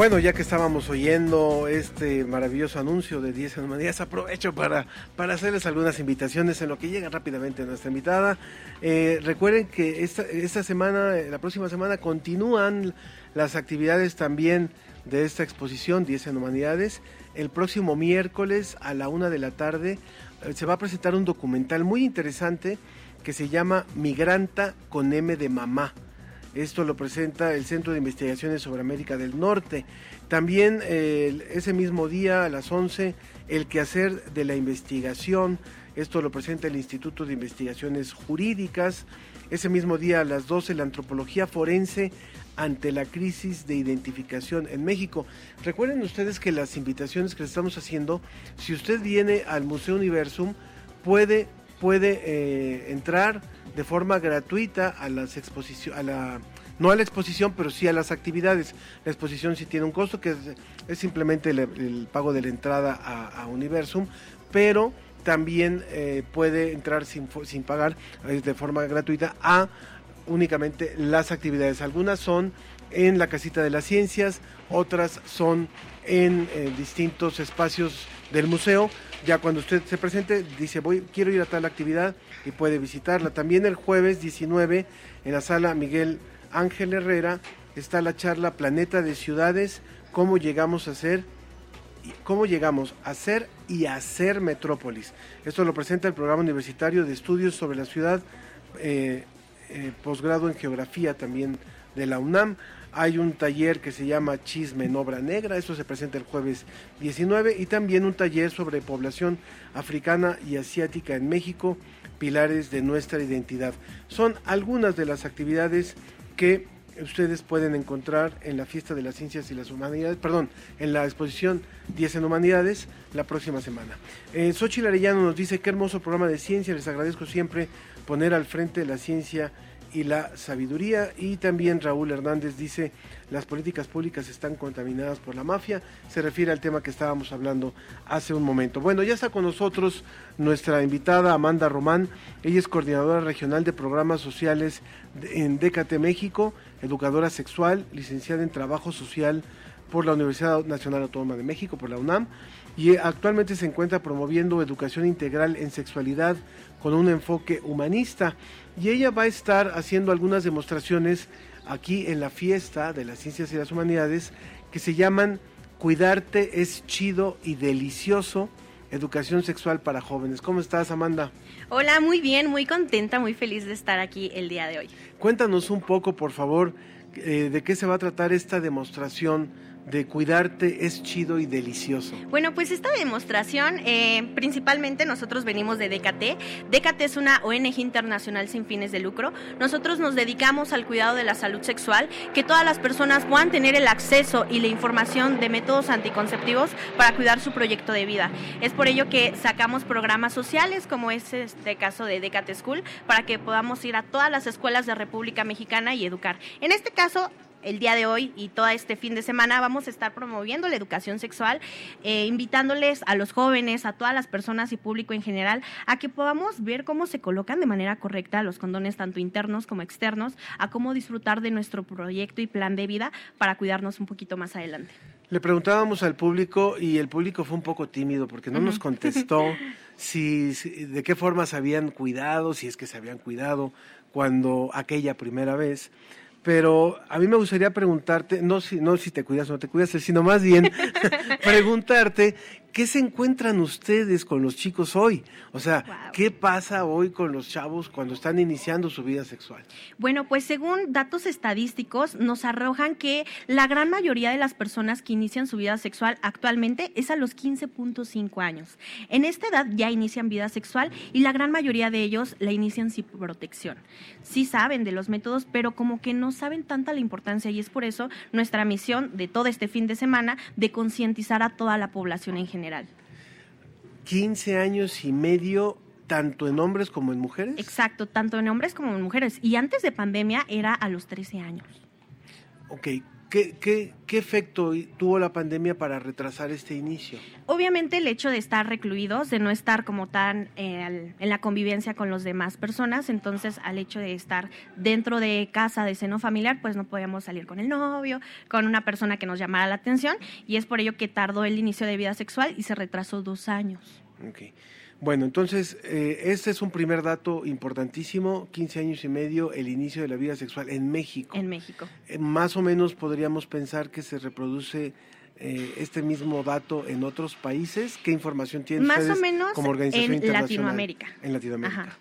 Bueno, ya que estábamos oyendo este maravilloso anuncio de 10 humanidades, aprovecho para, para hacerles algunas invitaciones en lo que llega rápidamente nuestra invitada. Eh, recuerden que esta, esta semana, la próxima semana, continúan las actividades también de esta exposición 10 en humanidades. El próximo miércoles a la una de la tarde eh, se va a presentar un documental muy interesante que se llama Migranta con M de Mamá esto lo presenta el Centro de Investigaciones sobre América del Norte. También ese mismo día a las 11, el quehacer de la investigación. Esto lo presenta el Instituto de Investigaciones Jurídicas. Ese mismo día a las 12, la antropología forense ante la crisis de identificación en México. Recuerden ustedes que las invitaciones que les estamos haciendo, si usted viene al Museo Universum, puede, puede eh, entrar de forma gratuita a las exposiciones, a la, no a la exposición, pero sí a las actividades. La exposición sí tiene un costo que es, simplemente el, pago de la entrada a, Universum, pero también eh, puede entrar sin, sin pagar de forma gratuita a únicamente las actividades. Algunas son en la casita de las ciencias, otras son en, distintos espacios del museo. Ya cuando usted se presente, dice, voy, quiero ir a tal actividad y puede visitarla. También el jueves 19 en la sala Miguel Ángel Herrera está la charla Planeta de Ciudades, cómo llegamos a ser cómo llegamos a ser y a ser metrópolis. Esto lo presenta el programa universitario de estudios sobre la ciudad, eh, eh, posgrado en geografía también de la UNAM. Hay un taller que se llama Chisme en Obra Negra, eso se presenta el jueves 19, y también un taller sobre población africana y asiática en México, pilares de nuestra identidad. Son algunas de las actividades que ustedes pueden encontrar en la fiesta de las ciencias y las humanidades, perdón, en la exposición 10 en humanidades la próxima semana. Eh, Xochitl Arellano nos dice, qué hermoso programa de ciencia, les agradezco siempre poner al frente la ciencia y la sabiduría. Y también Raúl Hernández dice, las políticas públicas están contaminadas por la mafia. Se refiere al tema que estábamos hablando hace un momento. Bueno, ya está con nosotros nuestra invitada Amanda Román. Ella es coordinadora regional de programas sociales en Décate México, educadora sexual, licenciada en trabajo social por la Universidad Nacional Autónoma de México, por la UNAM, y actualmente se encuentra promoviendo educación integral en sexualidad con un enfoque humanista y ella va a estar haciendo algunas demostraciones aquí en la fiesta de las ciencias y las humanidades que se llaman Cuidarte es chido y delicioso, educación sexual para jóvenes. ¿Cómo estás, Amanda?
Hola, muy bien, muy contenta, muy feliz de estar aquí el día de hoy.
Cuéntanos un poco, por favor, eh, de qué se va a tratar esta demostración de cuidarte es chido y delicioso?
Bueno, pues esta demostración, eh, principalmente nosotros venimos de DKT. DKT es una ONG internacional sin fines de lucro. Nosotros nos dedicamos al cuidado de la salud sexual, que todas las personas puedan tener el acceso y la información de métodos anticonceptivos para cuidar su proyecto de vida. Es por ello que sacamos programas sociales, como es este caso de DKT School, para que podamos ir a todas las escuelas de República Mexicana y educar. En este caso, el día de hoy y todo este fin de semana vamos a estar promoviendo la educación sexual, eh, invitándoles a los jóvenes, a todas las personas y público en general, a que podamos ver cómo se colocan de manera correcta los condones tanto internos como externos, a cómo disfrutar de nuestro proyecto y plan de vida para cuidarnos un poquito más adelante.
Le preguntábamos al público y el público fue un poco tímido porque no nos contestó [laughs] si, de qué forma se habían cuidado, si es que se habían cuidado cuando aquella primera vez pero a mí me gustaría preguntarte, no si, no si te cuidas o no te cuidas, sino más bien [laughs] preguntarte ¿qué se encuentran ustedes con los chicos hoy? O sea, ¿qué pasa hoy con los chavos cuando están iniciando su vida sexual?
Bueno, pues según datos estadísticos nos arrojan que la gran mayoría de las personas que inician su vida sexual actualmente es a los 15.5 años. En esta edad ya inician vida sexual y la gran mayoría de ellos la inician sin protección. Sí saben de los métodos, pero como que no saben tanta la importancia y es por eso nuestra misión de todo este fin de semana de concientizar a toda la población en general general.
15 años y medio tanto en hombres como en mujeres?
Exacto, tanto en hombres como en mujeres. Y antes de pandemia era a los 13 años.
Ok, ¿Qué, qué, qué efecto tuvo la pandemia para retrasar este inicio?
Obviamente el hecho de estar recluidos, de no estar como tan eh, en la convivencia con las demás personas, entonces al hecho de estar dentro de casa de seno familiar, pues no podíamos salir con el novio, con una persona que nos llamara la atención y es por ello que tardó el inicio de vida sexual y se retrasó dos años.
Okay. Bueno, entonces, eh, este es un primer dato importantísimo, 15 años y medio, el inicio de la vida sexual en México.
En México.
Eh, más o menos podríamos pensar que se reproduce eh, este mismo dato en otros países. ¿Qué información tienen
más
ustedes
o menos
como organización
en Latinoamérica.
En Latinoamérica.
Ajá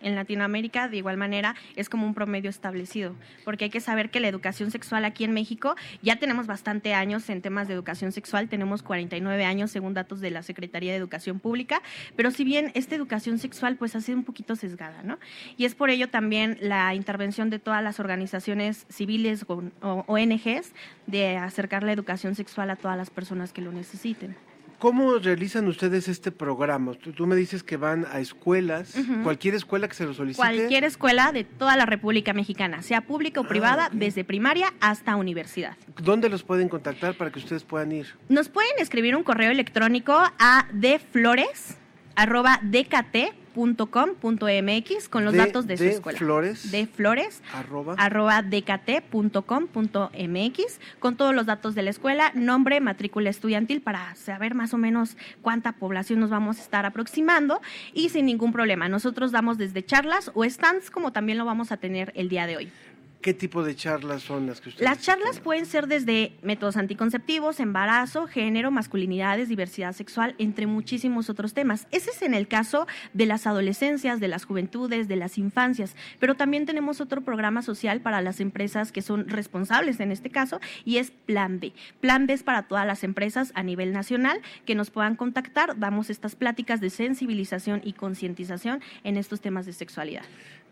en Latinoamérica de igual manera es como un promedio establecido, porque hay que saber que la educación sexual aquí en México ya tenemos bastante años en temas de educación sexual, tenemos 49 años según datos de la Secretaría de Educación Pública, pero si bien esta educación sexual pues ha sido un poquito sesgada, ¿no? Y es por ello también la intervención de todas las organizaciones civiles o ONGs de acercar la educación sexual a todas las personas que lo necesiten.
¿Cómo realizan ustedes este programa? Tú, me dices que van a escuelas, cualquier escuela que se lo solicite.
Cualquier escuela de toda la República Mexicana, sea pública o ah, privada, desde primaria hasta universidad.
¿Dónde los pueden contactar para que ustedes puedan ir?
Nos pueden escribir un correo electrónico a dflores.dkt dkt.com.mx con los
De-
datos de, su escuela.
Flores.
De flores.
Arroba.
arroba con todos los datos de la escuela, nombre, matrícula estudiantil para saber más o menos cuánta población nos vamos a estar aproximando y sin ningún problema. Nosotros damos desde charlas o stands como también lo vamos a tener el día de hoy.
¿Qué tipo de charlas son las que ustedes
Las charlas pueden ser desde métodos anticonceptivos, embarazo, género, masculinidades, diversidad sexual, entre muchísimos otros temas. Ese es en el caso de las adolescencias, de las juventudes, de las infancias, pero también tenemos otro programa social para las empresas que son responsables en este caso y es Plan B. Plan B es para todas las empresas a nivel nacional que nos puedan contactar. Damos estas pláticas de sensibilización y concientización en estos temas de sexualidad.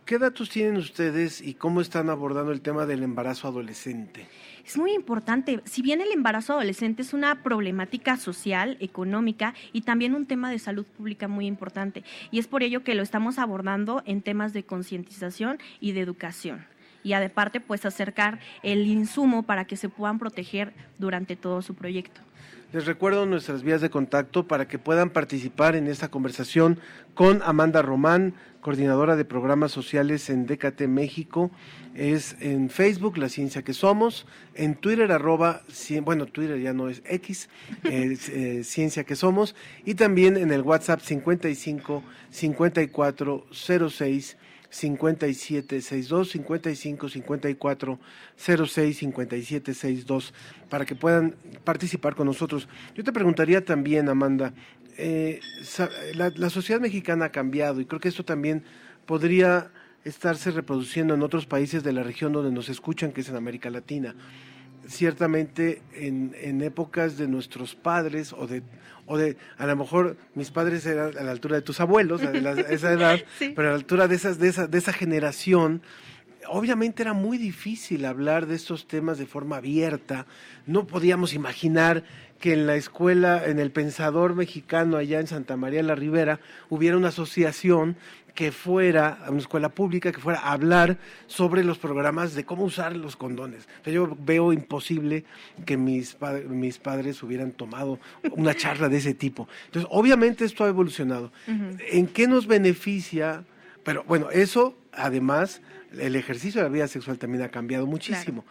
¿Qué datos tienen ustedes y cómo están abordando el tema del embarazo adolescente?
Es muy importante. Si bien el embarazo adolescente es una problemática social, económica y también un tema de salud pública muy importante. Y es por ello que lo estamos abordando en temas de concientización y de educación. Y aparte, pues acercar el insumo para que se puedan proteger durante todo su proyecto.
Les recuerdo nuestras vías de contacto para que puedan participar en esta conversación con Amanda Román, coordinadora de programas sociales en DKT México. Es en Facebook, La Ciencia que Somos, en Twitter, arroba, bueno, Twitter ya no es X, es, [laughs] eh, Ciencia que Somos, y también en el WhatsApp 55 54 06 5762 55 54 06 5762 para que puedan participar con nosotros. Yo te preguntaría también, Amanda, eh, la, la sociedad mexicana ha cambiado y creo que esto también podría estarse reproduciendo en otros países de la región donde nos escuchan, que es en América Latina. Ciertamente en, en épocas de nuestros padres o de, o de, a lo mejor mis padres eran a la altura de tus abuelos, la- esa edad, [laughs] pero a la altura de, esas, de, esa, de esa generación, obviamente era muy difícil hablar de estos temas de forma abierta. No podíamos imaginar que en la escuela, en el Pensador Mexicano, allá en Santa María la Ribera, hubiera una asociación que fuera, a una escuela pública, que fuera a hablar sobre los programas de cómo usar los condones. O sea, yo veo imposible que mis, pa- mis padres hubieran tomado una charla de ese tipo. Entonces, obviamente esto ha evolucionado. ¿En qué nos beneficia? Pero bueno, eso además, el ejercicio de la vida sexual también ha cambiado muchísimo.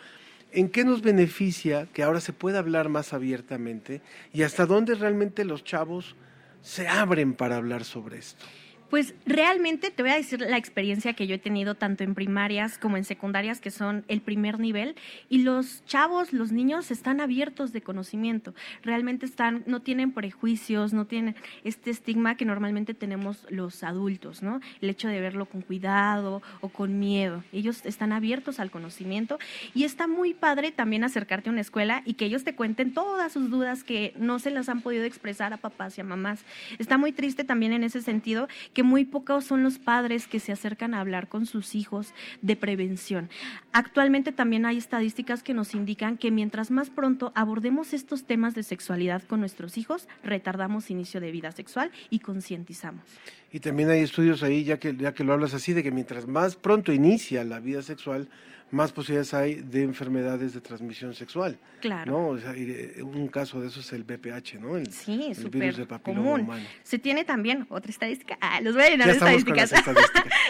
¿En qué nos beneficia que ahora se pueda hablar más abiertamente y hasta dónde realmente los chavos se abren para hablar sobre esto?
Pues realmente te voy a decir la experiencia que yo he tenido tanto en primarias como en secundarias, que son el primer nivel, y los chavos, los niños están abiertos de conocimiento, realmente están, no tienen prejuicios, no tienen este estigma que normalmente tenemos los adultos, ¿no? El hecho de verlo con cuidado o con miedo. Ellos están abiertos al conocimiento y está muy padre también acercarte a una escuela y que ellos te cuenten todas sus dudas que no se las han podido expresar a papás y a mamás. Está muy triste también en ese sentido que muy pocos son los padres que se acercan a hablar con sus hijos de prevención. Actualmente también hay estadísticas que nos indican que mientras más pronto abordemos estos temas de sexualidad con nuestros hijos, retardamos inicio de vida sexual y concientizamos.
Y también hay estudios ahí, ya que, ya que lo hablas así, de que mientras más pronto inicia la vida sexual, más posibilidades hay de enfermedades de transmisión sexual.
Claro.
¿no? O sea, eh, un caso de eso es el BPH, ¿no? El,
Sí,
el virus de papiloma
común.
humano.
Se tiene también otra estadística. Ah, los voy a llenar de estadísticas.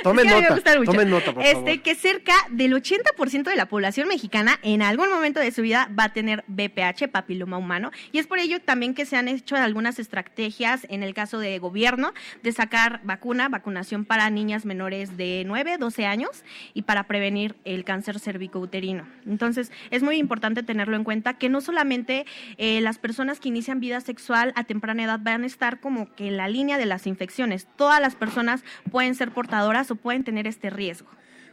Tomen [laughs]
Es que
nota,
mucho.
tomen nota, por
este,
favor.
Que cerca del 80% de la población mexicana en algún momento de su vida va a tener BPH, papiloma humano. Y es por ello también que se han hecho algunas estrategias en el caso de gobierno de sacar vacuna, vacunación para niñas menores de 9, 12 años y para prevenir el cáncer cervicouterino. Entonces, es muy importante tenerlo en cuenta que no solamente eh, las personas que inician vida sexual a temprana edad van a estar como que en la línea de las infecciones. Todas las personas pueden ser portadoras o pueden tener este riesgo.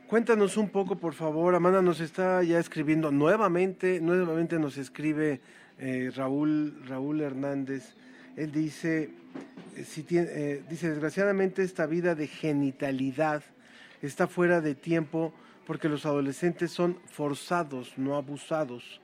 Cuéntanos un poco, por favor. Amanda nos está ya escribiendo nuevamente, nuevamente nos escribe eh, Raúl, Raúl Hernández. Él dice, eh, si tiene, dice, desgraciadamente esta vida de genitalidad está fuera de tiempo porque los adolescentes son forzados, no abusados.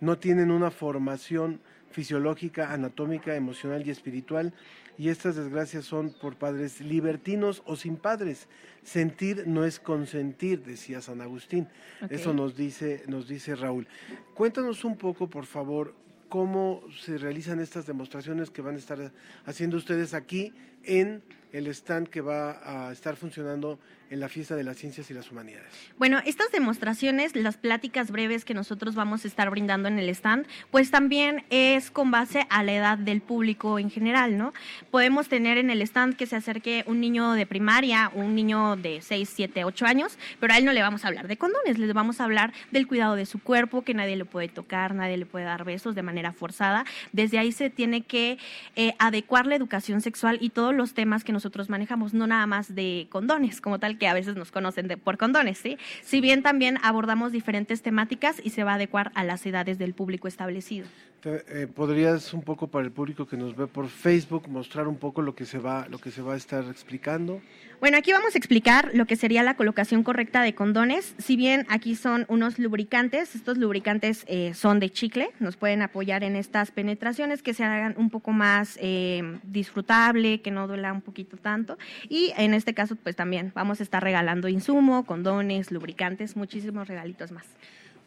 No tienen una formación fisiológica, anatómica, emocional y espiritual y estas desgracias son por padres libertinos o sin padres. Sentir no es consentir, decía San Agustín. Eso nos dice, nos dice Raúl. Cuéntanos un poco, por favor, cómo se realizan estas demostraciones que van a estar haciendo ustedes aquí en el stand que va a estar funcionando en la fiesta de las ciencias y las humanidades?
Bueno, estas demostraciones, las pláticas breves que nosotros vamos a estar brindando en el stand, pues también es con base a la edad del público en general, ¿no? Podemos tener en el stand que se acerque un niño de primaria, un niño de 6, 7, 8 años, pero a él no le vamos a hablar de condones, le vamos a hablar del cuidado de su cuerpo, que nadie le puede tocar, nadie le puede dar besos de manera forzada. Desde ahí se tiene que eh, adecuar la educación sexual y todos los temas que nosotros manejamos, no nada más de condones como tal, que a veces nos conocen de, por condones, ¿sí? Si bien también abordamos diferentes temáticas y se va a adecuar a las edades del público establecido.
Eh, ¿Podrías un poco para el público que nos ve por Facebook mostrar un poco lo que se va, lo que se va a estar explicando?
Bueno, aquí vamos a explicar lo que sería la colocación correcta de condones. Si bien aquí son unos lubricantes, estos lubricantes eh, son de chicle, nos pueden apoyar en estas penetraciones que se hagan un poco más eh, disfrutable, que no duela un poquito tanto. Y en este caso, pues también vamos a estar regalando insumo, condones, lubricantes, muchísimos regalitos más.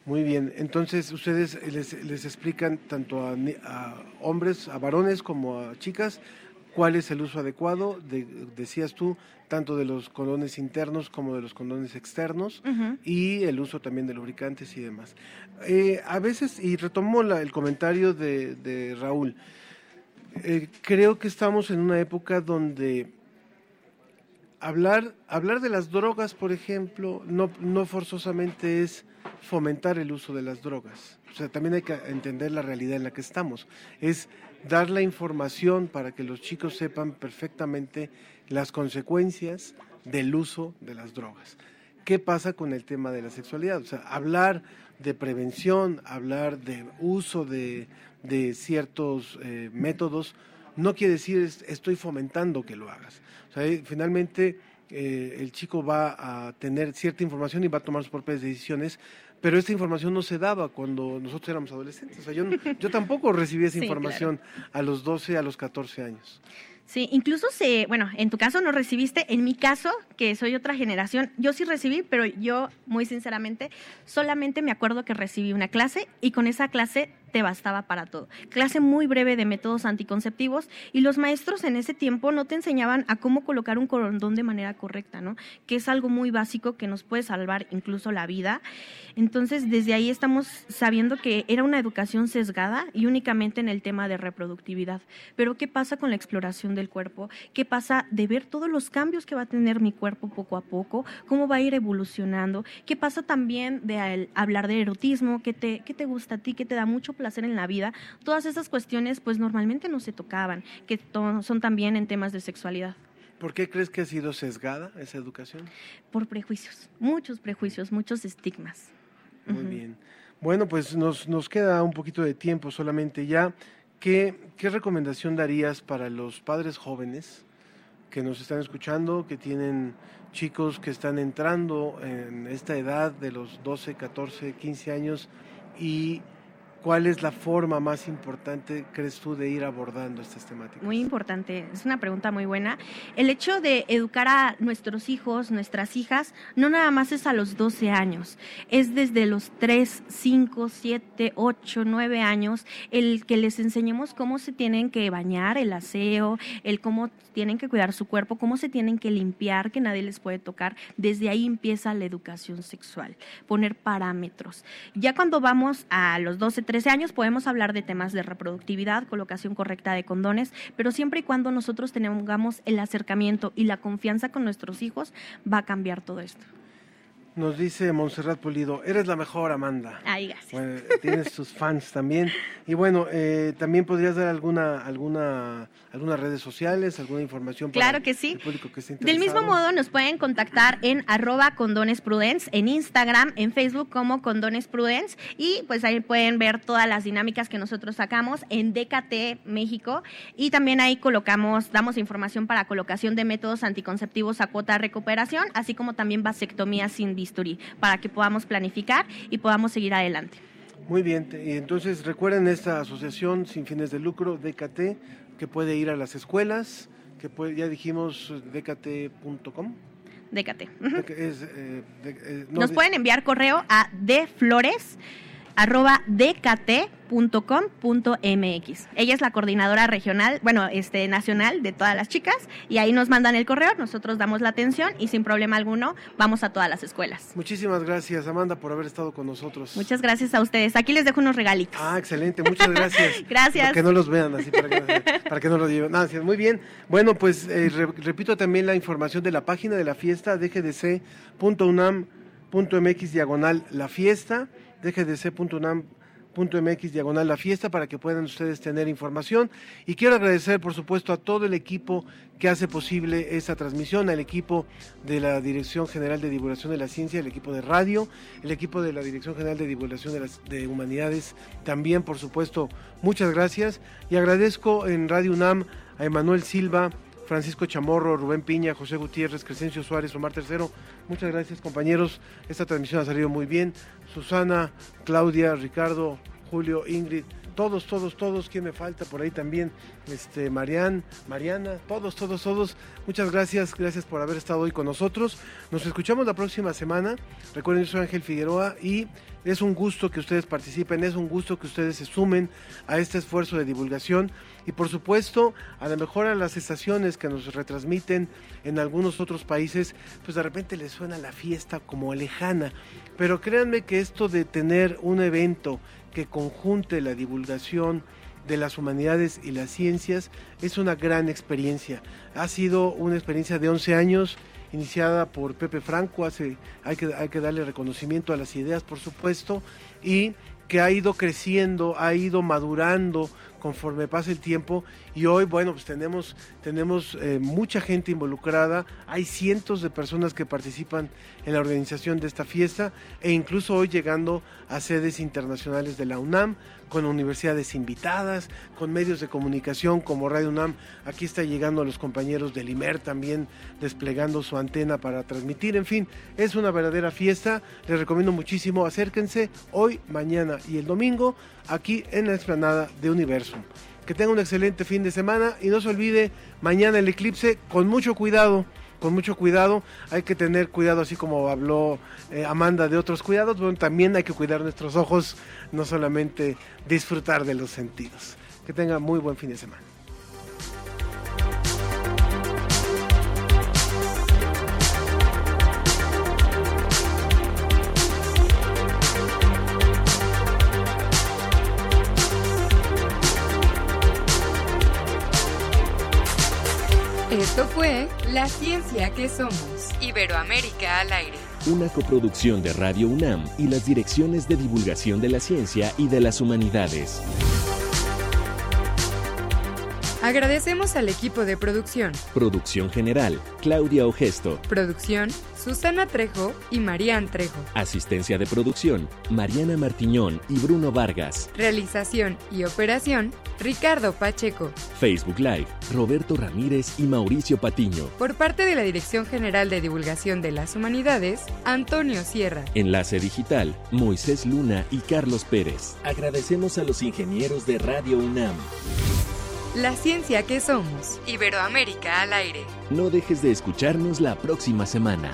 Muy bien, entonces ustedes les, explican tanto a, hombres, a varones como a chicas cuál es el uso adecuado, decías tú, tanto de los condones internos como de los condones externos y el uso también de lubricantes y demás. Eh, a veces, y retomo el comentario de, Raúl, eh, creo que estamos en una época donde hablar, hablar de las drogas, por ejemplo, no, forzosamente es fomentar el uso de las drogas. O sea, también hay que entender la realidad en la que estamos. Es dar la información para que los chicos sepan perfectamente las consecuencias del uso de las drogas. ¿Qué pasa con el tema de la sexualidad? O sea, hablar de prevención, hablar de uso de, ciertos eh, métodos, no quiere decir estoy fomentando que lo hagas. O sea, finalmente eh, el chico va a tener cierta información y va a tomar sus propias decisiones, pero esta información no se daba cuando nosotros éramos adolescentes. O sea, yo, yo tampoco recibí esa información a los 12, a los 14 años.
Sí, incluso se, bueno, en tu caso no recibiste, en mi caso, que soy otra generación, yo sí recibí, pero yo, muy sinceramente, solamente me acuerdo que recibí una clase y con esa clase te bastaba para todo. Clase muy breve de métodos anticonceptivos y los maestros en ese tiempo no te enseñaban a cómo colocar un condón de manera correcta, ¿no? Que es algo muy básico que nos puede salvar incluso la vida. Entonces, desde ahí estamos sabiendo que era una educación sesgada y únicamente en el tema de reproductividad. Pero ¿qué pasa con la exploración del cuerpo? ¿Qué pasa de ver todos los cambios que va a tener mi cuerpo poco a poco? ¿Cómo va a ir evolucionando? ¿Qué pasa también de hablar de erotismo? ¿Qué te, qué te gusta a ti? ¿Qué te da mucho placer en la vida, todas esas cuestiones pues normalmente no se tocaban, que son también en temas de sexualidad.
¿Por qué crees que ha sido sesgada esa educación?
Por prejuicios, muchos prejuicios, muchos estigmas.
Muy bien. Bueno, pues nos, nos queda un poquito de tiempo solamente ya. ¿Qué, ¿Qué recomendación darías para los padres jóvenes que nos están escuchando, que tienen chicos que están entrando en esta edad de los 12, 14, 15 años y ¿Cuál es la forma más importante, crees tú, de ir abordando estas temáticas?
Muy importante, es una pregunta muy buena. El hecho de educar a nuestros hijos, nuestras hijas, no nada más es a los 12 años, es desde los 3, 5, 7, 8, 9 años, el que les enseñemos cómo se tienen que bañar, el aseo, el cómo tienen que cuidar su cuerpo, cómo se tienen que limpiar, que nadie les puede tocar. Desde ahí empieza la educación sexual, poner parámetros. Ya cuando vamos a los 12, 13 años podemos hablar de temas de reproductividad, colocación correcta de condones, pero siempre y cuando nosotros tengamos el acercamiento y la confianza con nuestros hijos, va a cambiar todo esto.
Nos dice Montserrat Pulido, eres la mejor, Amanda.
Ay, gracias.
tienes tus fans también. Y bueno, eh, también podrías dar alguna, alguna, algunas redes sociales, alguna información
para claro que sí. público que esté Del mismo modo, nos pueden contactar en arroba condones prudence, en Instagram, en Facebook como condones prudence, y pues ahí pueden ver todas las dinámicas que nosotros sacamos en DKT México, y también ahí colocamos, damos información para colocación de métodos anticonceptivos a cuota de recuperación, así como también vasectomía sin para que podamos planificar y podamos seguir adelante.
Muy bien, y entonces recuerden esta asociación sin fines de lucro, DKT, que puede ir a las escuelas, que puede, ya dijimos dkt.com.
DKT. Eh, eh, Nos pueden enviar correo a dflores arroba dkt.com.mx. Ella es la coordinadora regional, bueno, este nacional de todas las chicas y ahí nos mandan el correo, nosotros damos la atención y sin problema alguno vamos a todas las escuelas.
Muchísimas gracias, Amanda, por haber estado con nosotros.
Muchas gracias a ustedes. Aquí les dejo unos regalitos.
Ah, excelente, muchas [laughs] gracias.
gracias.
Para que no los vean así, para que, para que no los lleven. No, muy bien. Bueno, pues eh, re, repito también la información de la página de la fiesta, dgdc.unam.mx diagonal la fiesta, dgdc.unam.mx .mx diagonal la fiesta para que puedan ustedes tener información. Y quiero agradecer por supuesto a todo el equipo que hace posible esta transmisión, al equipo de la Dirección General de Divulgación de la Ciencia, el equipo de radio, el equipo de la Dirección General de Divulgación de, las, de Humanidades también por supuesto. Muchas gracias. Y agradezco en Radio UNAM a Emanuel Silva, Francisco Chamorro, Rubén Piña, José Gutiérrez, Crescencio Suárez, Omar Tercero. Muchas gracias compañeros, esta transmisión ha salido muy bien. Susana, Claudia, Ricardo, Julio, Ingrid, todos, todos, todos, ¿quién me falta por ahí también? Este, Marian, Mariana, todos, todos, todos. Muchas gracias, gracias por haber estado hoy con nosotros. Nos escuchamos la próxima semana. Recuerden, yo soy Ángel Figueroa y es un gusto que ustedes participen, es un gusto que ustedes se sumen a este esfuerzo de divulgación y por supuesto a lo mejor a las estaciones que nos retransmiten en algunos otros países, pues de repente les suena la fiesta como lejana. Pero créanme que esto de tener un evento que conjunte la divulgación de las humanidades y las ciencias es una gran experiencia. Ha sido una experiencia de 11 años iniciada por Pepe Franco, hace, hay, que, hay que darle reconocimiento a las ideas, por supuesto, y que ha ido creciendo, ha ido madurando conforme pasa el tiempo y hoy, bueno, pues tenemos, tenemos eh, mucha gente involucrada, hay cientos de personas que participan en la organización de esta fiesta e incluso hoy llegando a sedes internacionales de la UNAM, con universidades invitadas, con medios de comunicación como Radio UNAM, aquí está llegando a los compañeros del IMER también desplegando su antena para transmitir, en fin, es una verdadera fiesta, les recomiendo muchísimo, acérquense hoy, mañana y el domingo aquí en la explanada de Universum. Que tenga un excelente fin de semana y no se olvide mañana el eclipse con mucho cuidado, con mucho cuidado. Hay que tener cuidado, así como habló eh, Amanda de otros cuidados, bueno, también hay que cuidar nuestros ojos, no solamente disfrutar de los sentidos. Que tenga muy buen fin de semana.
Esto fue La Ciencia que Somos. Iberoamérica al aire.
Una coproducción de Radio UNAM y las direcciones de divulgación de la ciencia y de las humanidades.
Agradecemos al equipo de producción.
Producción general, Claudia Ogesto.
Producción, Susana Trejo y Marían Trejo.
Asistencia de producción, Mariana Martiñón y Bruno Vargas.
Realización y operación, Ricardo Pacheco.
Facebook Live, Roberto Ramírez y Mauricio Patiño.
Por parte de la Dirección General de Divulgación de las Humanidades, Antonio Sierra.
Enlace digital, Moisés Luna y Carlos Pérez. Agradecemos a los ingenieros de Radio UNAM.
La ciencia que somos. Iberoamérica al aire.
No dejes de escucharnos la próxima semana.